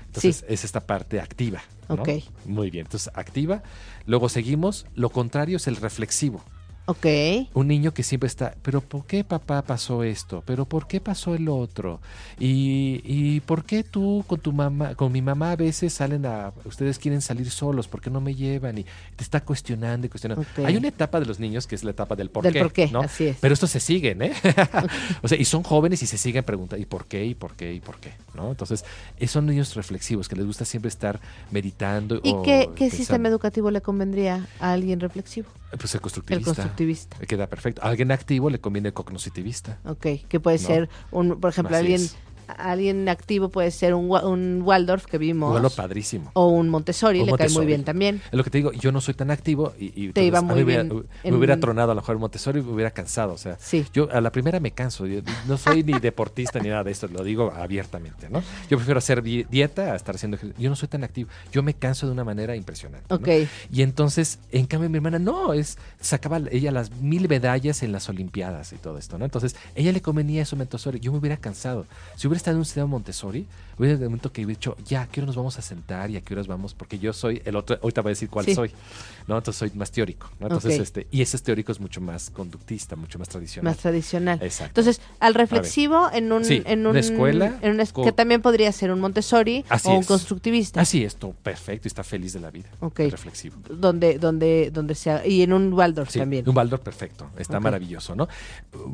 C: Entonces, es esta parte activa. ¿no?
B: Ok.
C: Muy bien. Entonces, activa. Luego seguimos. Lo contrario es el reflexivo.
B: Ok.
C: Un niño que siempre está, pero ¿por qué papá pasó esto? ¿Pero por qué pasó el otro? ¿Y, y por qué tú con tu mamá, con mi mamá a veces salen a, ustedes quieren salir solos, ¿por qué no me llevan? Y te está cuestionando y cuestionando. Hay una etapa de los niños que es la etapa del por
B: Del
C: qué.
B: por qué,
C: ¿no?
B: así es.
C: Pero estos se siguen, ¿eh? o sea, y son jóvenes y se siguen preguntando, ¿y por qué? ¿Y por qué? ¿Y por qué? ¿No? Entonces, son niños reflexivos que les gusta siempre estar meditando.
B: ¿Y
C: o
B: qué, sistema educativo le convendría a alguien reflexivo?
C: Pues el
B: El
C: constructivista.
B: constructivista.
C: Queda perfecto. A alguien activo le conviene el cognitivista.
B: Ok, que puede
C: No.
B: ser, un, por ejemplo,
C: Así
B: alguien
C: es.
B: Alguien activo puede ser un, un Waldorf que vimos.
C: Vuelo padrísimo.
B: O un Montessori, le cae muy bien también.
C: Es lo que te digo, yo no soy tan activo y, y
B: Te iba
C: a
B: muy
C: mí me hubiera-
B: bien
C: me hubiera tronado a lo mejor el Montessori y me hubiera cansado. O sea,
B: Sí.
C: yo a la primera me canso. Yo no soy ni deportista ni nada de esto, lo digo abiertamente, ¿no? Yo prefiero hacer di- dieta a estar haciendo ejercicio. Yo no soy tan activo. Yo me canso de una manera impresionante. Y entonces, en cambio, mi hermana no, es sacaba ella las mil medallas en las Olimpiadas y todo esto, ¿no? Entonces, ella le convenía eso Montessori. Yo me hubiera cansado. Si hubiera estado en un sistema Montessori, hubiera de momento que hubiera dicho, ya, ¿a qué hora nos vamos a sentar y a qué horas vamos? Porque yo soy el otro, ahorita voy a decir cuál
B: Sí.
C: soy, ¿no? Entonces soy más teórico, ¿no? Entonces, este, y ese teórico es mucho más conductista, mucho más tradicional.
B: Más tradicional.
C: Exacto.
B: Entonces, al reflexivo en un,
C: Sí,
B: en
C: una
B: un-
C: escuela
B: en una que también podría ser un Montessori
C: Así
B: o un
C: es.
B: constructivista.
C: Así es, todo perfecto y está feliz de la vida.
B: Ok.
C: Reflexivo.
B: Donde, donde, donde sea. Y en un Waldorf
C: Sí,
B: también.
C: un Baldor perfecto, está maravilloso, ¿no?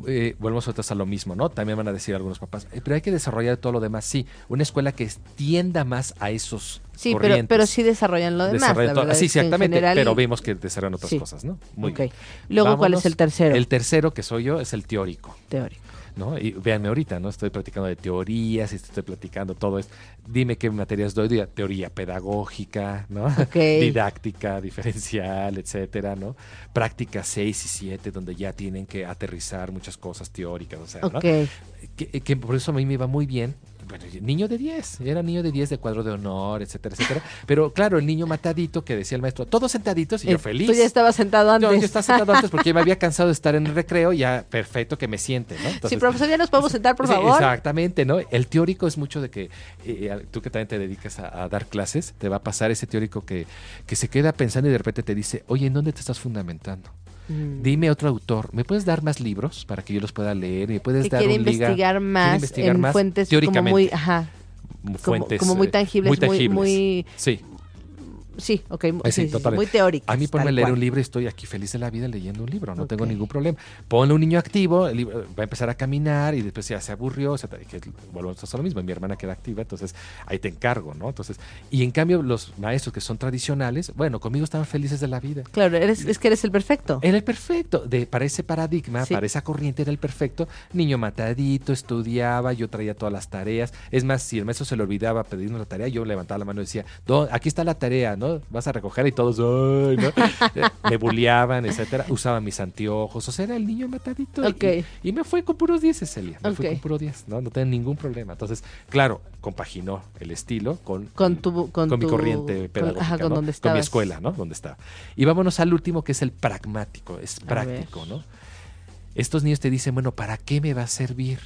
C: Eh, volvemos a lo mismo, ¿no? También van a decir algunos papás, "Eh, pero hay que desarrollar todo lo demás. Sí, una escuela que tienda más a esos
B: Sí, pero,
C: corrientes.
B: pero sí desarrollan lo demás.
C: Desarrolla
B: la verdad
C: sí, exactamente, pero vemos que desarrollan otras
B: Sí.
C: cosas, ¿no? Muy
B: Ok.
C: bien.
B: Luego, ¿cuál
C: Vámonos.
B: es el tercero?
C: El tercero que soy yo es el teórico.
B: teórico.
C: ¿no? Y véanme ahorita, ¿no? Estoy platicando de teorías estoy platicando todo esto. Dime qué materias doy, teoría pedagógica, ¿no?
B: Ok.
C: Didáctica, diferencial, etcétera, ¿no? Práctica 6 y 7, donde ya tienen que aterrizar muchas cosas teóricas, o sea, ¿no?
B: Ok.
C: que, que por eso a mí me iba muy bien. Bueno, niño de 10, era niño de 10 de cuadro de honor, etcétera, etcétera. Pero claro, el niño matadito que decía el maestro, todos sentaditos y yo
B: Eh,
C: feliz.
B: Tú ya estabas sentado antes.
C: No, yo estaba sentado antes porque me había cansado de estar en el recreo, ya perfecto que me siente, ¿no?
B: sí,
C: Entonces,
B: profesor, ya nos podemos sentar, por
C: Sí,
B: favor.
C: Exactamente, ¿no? El teórico es mucho de que eh, tú que también te dedicas a, a dar clases, te va a pasar ese teórico que, que se queda pensando y de repente te dice, oye, ¿en dónde te estás fundamentando?
B: Mm.
C: Dime otro autor, ¿me puedes dar más libros para que yo los pueda leer? ¿Me puedes
B: que
C: dar un liga-
B: investigar
C: quiere
B: más
C: investigar
B: en
C: más
B: fuentes como
C: teóricamente,
B: muy, ajá, como,
C: fuentes,
B: como muy
C: eh,
B: tangibles, muy,
C: tangibles.
B: muy,
C: Sí,
B: sí, ok,
C: sí,
B: sí,
C: total.
B: muy teóricas.
C: A mí ponme a leer
B: cual.
C: un libro y estoy aquí feliz de la vida leyendo un libro, no tengo ningún problema. Ponle un niño activo, el libro va a empezar a caminar y después ya se aburrió, o sea, que volvemos a lo mismo, mi hermana queda activa, entonces ahí te encargo, ¿no? Entonces, y en cambio los maestros que son tradicionales, bueno, conmigo estaban felices de la vida.
B: Claro, eres, es que eres el perfecto.
C: Era el perfecto, de, para ese paradigma,
B: Sí.
C: para esa corriente era el perfecto. Niño matadito, estudiaba, yo traía todas las tareas. Es más, si el maestro se le olvidaba pedirnos la tarea, yo levantaba la mano y decía, "Do- aquí está la tarea, ¿no? Vas a recoger y todos, "Ay", ¿no? Me bulleaban, etcétera. Usaba mis anteojos, o sea, era el niño matadito. y-
B: Ok.
C: Y, me fue con puros 10, Celia. Me fue
B: Ok.
C: con puro 10, ¿no? No tenía ningún problema. Entonces, claro, compaginó el estilo con,
B: Con tu, con,
C: con mi corriente
B: con-
C: pedagógica,
B: ajá, con
C: ¿no?
B: donde
C: con
B: estabas.
C: mi escuela, ¿no? Donde estaba. Y vámonos al último, que es el pragmático, es práctico. ¿no? Estos niños te dicen, bueno, ¿para qué me va a servir?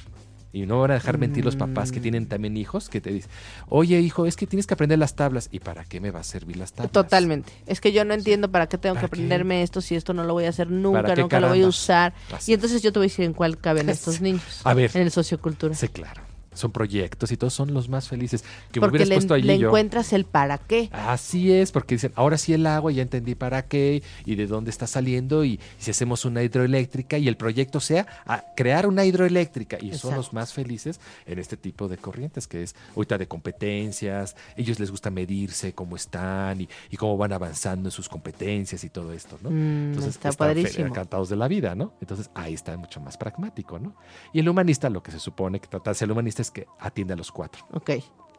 C: Y no van a dejar mentir los papás que
B: Mm.
C: tienen también hijos, que te dicen, oye hijo, es que tienes que aprender las tablas. ¿Y para qué me va a servir las tablas?
B: Totalmente. Es que yo no entiendo para qué tengo que aprenderme esto si esto no lo voy a hacer nunca,
C: ¿Para qué
B: nunca lo voy a
C: caramba?
B: usar.
C: Así
B: Y entonces yo te voy a decir en cuál caben estos niños.
C: A ver.
B: En el sociocultura.
C: Sí, claro. Son proyectos y todos son los más felices. Que me hubieras
B: le,
C: puesto allí
B: le
C: yo.
B: encuentras el para qué.
C: Así es, porque dicen, ahora sí el agua, ya entendí para qué y de dónde está saliendo y, si hacemos una hidroeléctrica y el proyecto sea a crear una hidroeléctrica y son los más felices en este tipo de corrientes, que es ahorita de competencias, ellos les gusta medirse cómo están y, y cómo van avanzando en sus competencias y todo esto, ¿no?
B: Mm, está
C: están encantados de la vida, ¿no? Entonces ahí está mucho más pragmático, ¿no? Y el humanista, lo que se supone que trata de ser el humanista es que atiende a los cuatro.
B: Ok.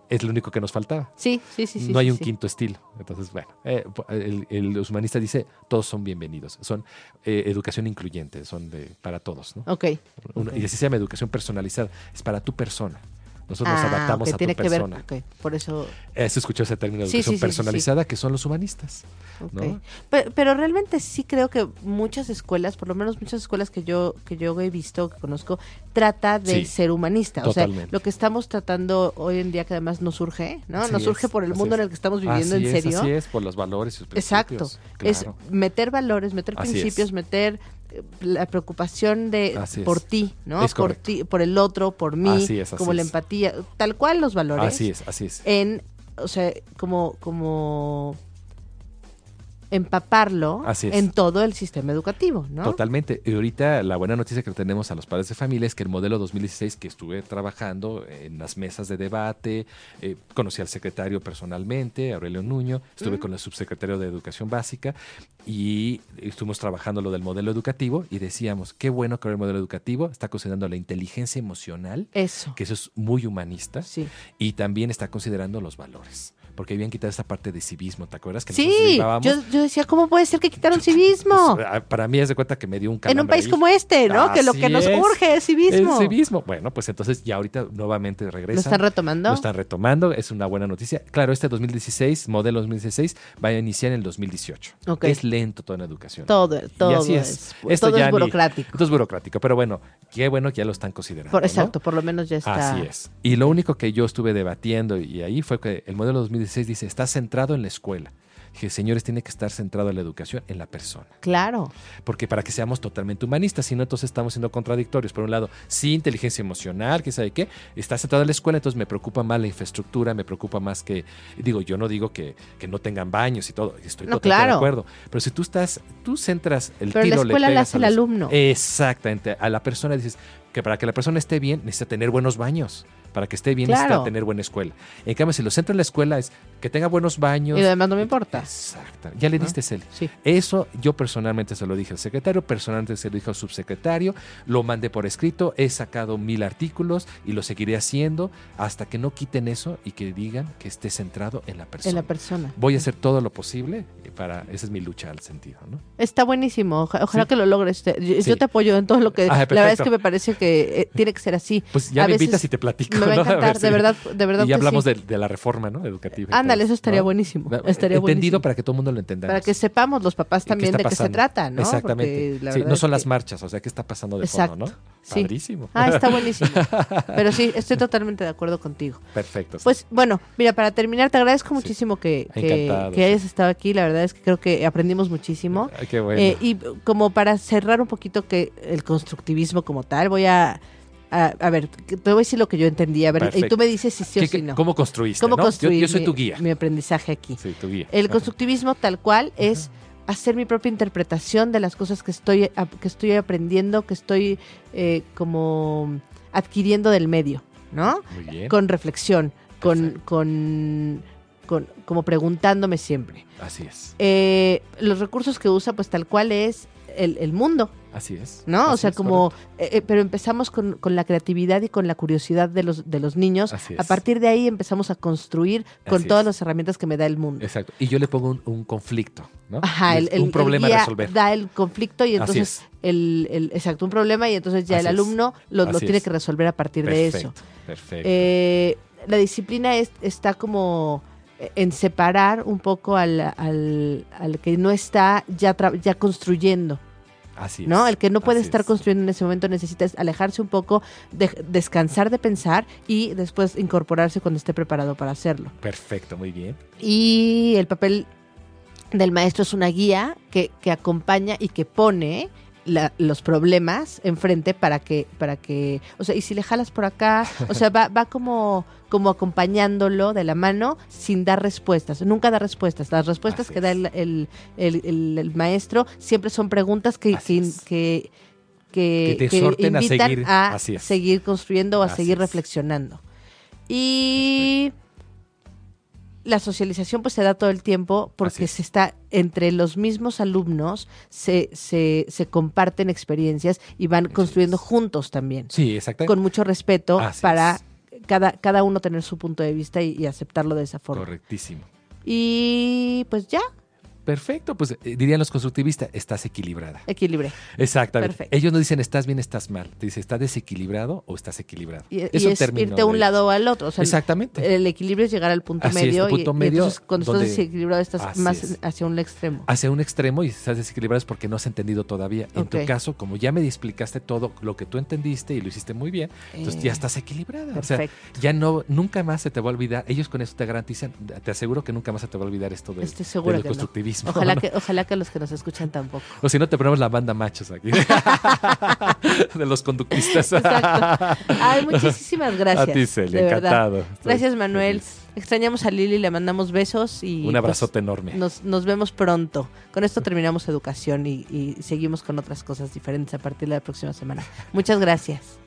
C: Es lo único que nos faltaba
B: Sí, sí, sí. sí
C: no hay
B: sí,
C: un
B: sí.
C: quinto estilo. Entonces, bueno, eh, el, el humanista dice, todos son bienvenidos. Son eh, educación incluyente, son de, para todos, ¿no?
B: Ok.
C: Una-
B: ok.
C: Y así se llama educación personalizada, es para tu persona. Nosotros
B: Ah,
C: nos adaptamos
B: ok,
C: a
B: tiene
C: tu
B: que ver.
C: persona.
B: ok, Por eso.
C: Eso escuchó ese término de
B: Sí,
C: educación
B: sí, sí,
C: personalizada, que son los humanistas.
B: ok.
C: ¿no?
B: Pe- Pero, realmente sí creo que muchas escuelas, por lo menos muchas escuelas que yo que yo he visto, que conozco, trata de
C: Sí,
B: ser humanista. O sea,
C: totalmente.
B: lo que estamos tratando hoy en día que además nos surge, ¿no? Nos surge
C: es,
B: por el mundo
C: es.
B: en el que estamos viviendo
C: así
B: en
C: es,
B: serio.
C: Así es, por los valores y sus
B: Exacto.
C: principios.
B: Es
C: Claro.
B: meter valores, meter
C: Así
B: principios,
C: es.
B: meter la preocupación de
C: Así
B: por ti, ¿no?
C: Es
B: por ti, por el otro, por mí,
C: Así es, así
B: como la empatía, tal cual los valores.
C: Así es, así es.
B: En, o sea, como, como empaparlo en todo el sistema educativo, ¿no?
C: Totalmente. Y ahorita la buena noticia que tenemos a los padres de familia es que el modelo 2016 que estuve trabajando en las mesas de debate, eh, conocí al secretario personalmente, Aurelio Nuño, estuve
B: Mm.
C: con el subsecretario de Educación Básica y estuvimos trabajando lo del modelo educativo y decíamos, qué bueno que el modelo educativo está considerando la inteligencia emocional,
B: Eso.
C: que eso es muy humanista,
B: Sí.
C: y también está considerando los valores. Porque habían quitado esa parte de civismo, ¿te acuerdas? Que
B: Sí, yo, yo decía, ¿cómo puede ser que quitaron civismo?
C: Pues, ah, para mí es de cuenta que me dio un
B: En un país
C: ahí.
B: como este, ¿no? que lo que nos
C: es.
B: urge es civismo.
C: El civismo. Bueno, pues entonces ya ahorita nuevamente regresa.
B: ¿Lo están retomando?
C: Lo están retomando, es una buena noticia. Claro, este 2016, modelo 2016, va a iniciar en el 2018.
B: Ok.
C: Es lento toda la educación.
B: Todo, todo
C: así
B: es,
C: es. Esto
B: todo
C: ya
B: es
C: ni-
B: burocrático.
C: Esto es burocrático, pero bueno, qué bueno que ya lo están considerando.
B: Por-
C: ¿no?
B: exacto, por lo menos ya está.
C: Así es. Y lo único que yo estuve debatiendo y ahí fue que el modelo 2016 dice, está centrado en la escuela. Dije, señores, tiene que estar centrado en la educación, en la persona.
B: Claro.
C: Porque para que seamos totalmente humanistas, si no, entonces estamos siendo contradictorios. Por un lado, sí, inteligencia emocional, que sabe qué, está centrado en la escuela, entonces me preocupa más la infraestructura, me preocupa más que, digo, yo no digo que, que no tengan baños y todo, estoy
B: No,
C: totalmente
B: claro.
C: de acuerdo. Pero si tú estás, tú centras el
B: Pero la
C: tiro, le
B: escuela la
C: pegas
B: hace el alumno.
C: Exactamente. A la persona dices que para que la persona esté bien, necesita tener buenos baños. Para que esté bien,
B: Claro.
C: necesita tener buena escuela. En cambio, si lo centro en la escuela es que tenga buenos baños.
B: Y lo demás no me importa.
C: Exacto. Ya le
B: ¿No?
C: diste, Celi.
B: Sí.
C: Eso yo personalmente se lo dije al secretario, personalmente se lo dije al subsecretario, lo mandé por escrito, he sacado mil artículos y lo seguiré haciendo hasta que no quiten eso y que digan que esté centrado en la persona.
B: En la persona.
C: Voy a hacer todo lo posible para, esa es mi lucha al sentido, ¿no?
B: Está buenísimo. Oja- Ojalá
C: Sí.
B: que lo logres. Yo,
C: Sí.
B: te apoyo en todo lo que.
C: Ah,
B: la verdad es que me parece que eh, tiene que ser así.
C: Pues ya
B: A
C: me
B: veces
C: invitas y te platico.
B: Me va a
C: ¿no? A
B: encantar,
C: ver
B: de verdad, de verdad.
C: Y ya hablamos de, de la reforma, ¿no? Educativa. y
B: Ándale, eso estaría
C: ¿no?
B: buenísimo. Estaría
C: Entendido
B: buenísimo.
C: para que todo el mundo lo entendamos.
B: Para que sepamos los papás
C: ¿Y qué
B: también de qué se trata, ¿no?
C: Exactamente. Sí, no son
B: que-
C: las marchas, o sea, ¿qué está pasando de
B: Exacto.
C: fondo, no?
B: Sí.
C: Padrísimo.
B: Ah, está buenísimo. Pero sí, estoy totalmente de acuerdo contigo.
C: Perfecto.
B: Pues bueno, mira, para terminar, te agradezco muchísimo que, que, que hayas estado aquí. La verdad es que creo que aprendimos muchísimo.
C: Ay, qué bueno.
B: Eh, y como para cerrar un poquito que el constructivismo como tal, voy a, a, a ver, te voy a decir lo que yo entendí. A ver, y tú me dices si sí o
C: ¿Qué-
B: si no.
C: ¿Cómo construiste?
B: ¿Cómo
C: no? Yo- soy
B: mi-
C: tu guía.
B: mi aprendizaje aquí?
C: Sí, tu guía.
B: El
C: Ajá.
B: constructivismo tal cual es hacer mi propia interpretación de las cosas que estoy, que estoy aprendiendo, que estoy eh, como adquiriendo del medio, ¿no?
C: Muy bien.
B: Con reflexión, con, con, con- como preguntándome siempre.
C: Así es.
B: Eh, los recursos que usa, pues tal cual es el, el mundo,
C: Así es.
B: ¿no? o sea,
C: es,
B: como, eh, eh, pero empezamos con, con la creatividad y con la curiosidad de los, de los niños.
C: Así
B: A
C: es.
B: partir de ahí empezamos a construir con
C: Así
B: todas
C: es.
B: las herramientas que me da el mundo.
C: Exacto. Y yo le pongo un, un conflicto, ¿no?
B: Ajá, el,
C: un problema a resolver.
B: da el conflicto y entonces
C: es.
B: el, el- exacto un problema y entonces ya el alumno lo, tiene que resolver a partir de eso.
C: Perfecto.
B: Eh, la disciplina es- está como en separar un poco al, al, al que no está ya, ya construyendo,
C: Así
B: ¿no?
C: es.
B: El que no puede estar
C: es.
B: construyendo en ese momento necesita es alejarse un poco, de- descansar de pensar y después incorporarse cuando esté preparado para hacerlo.
C: Perfecto, muy bien.
B: Y el papel del maestro es una guía que, que acompaña y que pone la- los problemas enfrente para que, para que, o sea, y si le jalas por acá, o sea, va, va como, como acompañándolo de la mano sin dar respuestas, nunca da respuestas. Las respuestas
C: Así
B: que da el, el- el- maestro siempre son preguntas que, que, que,
C: te a
B: invitan
C: seguir.
B: a seguir construyendo o a
C: Así
B: seguir
C: es.
B: reflexionando. Y la socialización pues se da todo el tiempo porque
C: es.
B: se está entre los mismos alumnos, se, se, se comparten experiencias y van
C: Así
B: construyendo
C: es.
B: juntos también,
C: Sí, exacto.
B: con mucho respeto
C: Así
B: para cada, cada uno tener su punto de vista y, y aceptarlo de esa forma.
C: Correctísimo.
B: Y pues ya,
C: Perfecto, pues eh, dirían los constructivistas, estás equilibrada.
B: equilibre.
C: Exactamente.
B: Perfecto.
C: Ellos no dicen estás bien, estás mal. Te dice, ¿estás desequilibrado o estás equilibrado?
B: Y,
C: Es
B: y es irte a un
C: de-
B: lado o al otro. O sea,
C: Exactamente.
B: el equilibrio es llegar al punto
C: Así
B: medio.
C: el punto
B: y, y
C: medio
B: entonces cuando
C: donde-
B: estás desequilibrado estás
C: Así
B: más
C: es.
B: hacia un extremo.
C: hacia un extremo y estás desequilibrado es porque no has entendido todavía. En tu caso, como ya me explicaste todo lo que tú entendiste y lo hiciste muy bien, entonces
B: Eh,
C: ya estás equilibrada. O sea,
B: Perfecto.
C: ya no, nunca más se te va a olvidar. Ellos con eso te garantizan, te aseguro que nunca más se te va a olvidar esto de,
B: Estoy segura
C: del
B: que no.
C: constructivismo.
B: Ojalá
C: ¿no?
B: que, ojalá que los que nos escuchan tampoco.
C: O si no, te ponemos la banda machos aquí. de los conductistas.
B: Exacto. Ay, muchísimas gracias.
C: A ti, Celia, encantado.
B: Gracias, Manuel.
C: feliz.
B: Extrañamos a Lili, le mandamos besos y
C: Un
B: pues,
C: abrazote enorme.
B: nos, nos vemos pronto. Con esto terminamos educación y, y seguimos con otras cosas diferentes a partir de la próxima semana. Muchas gracias.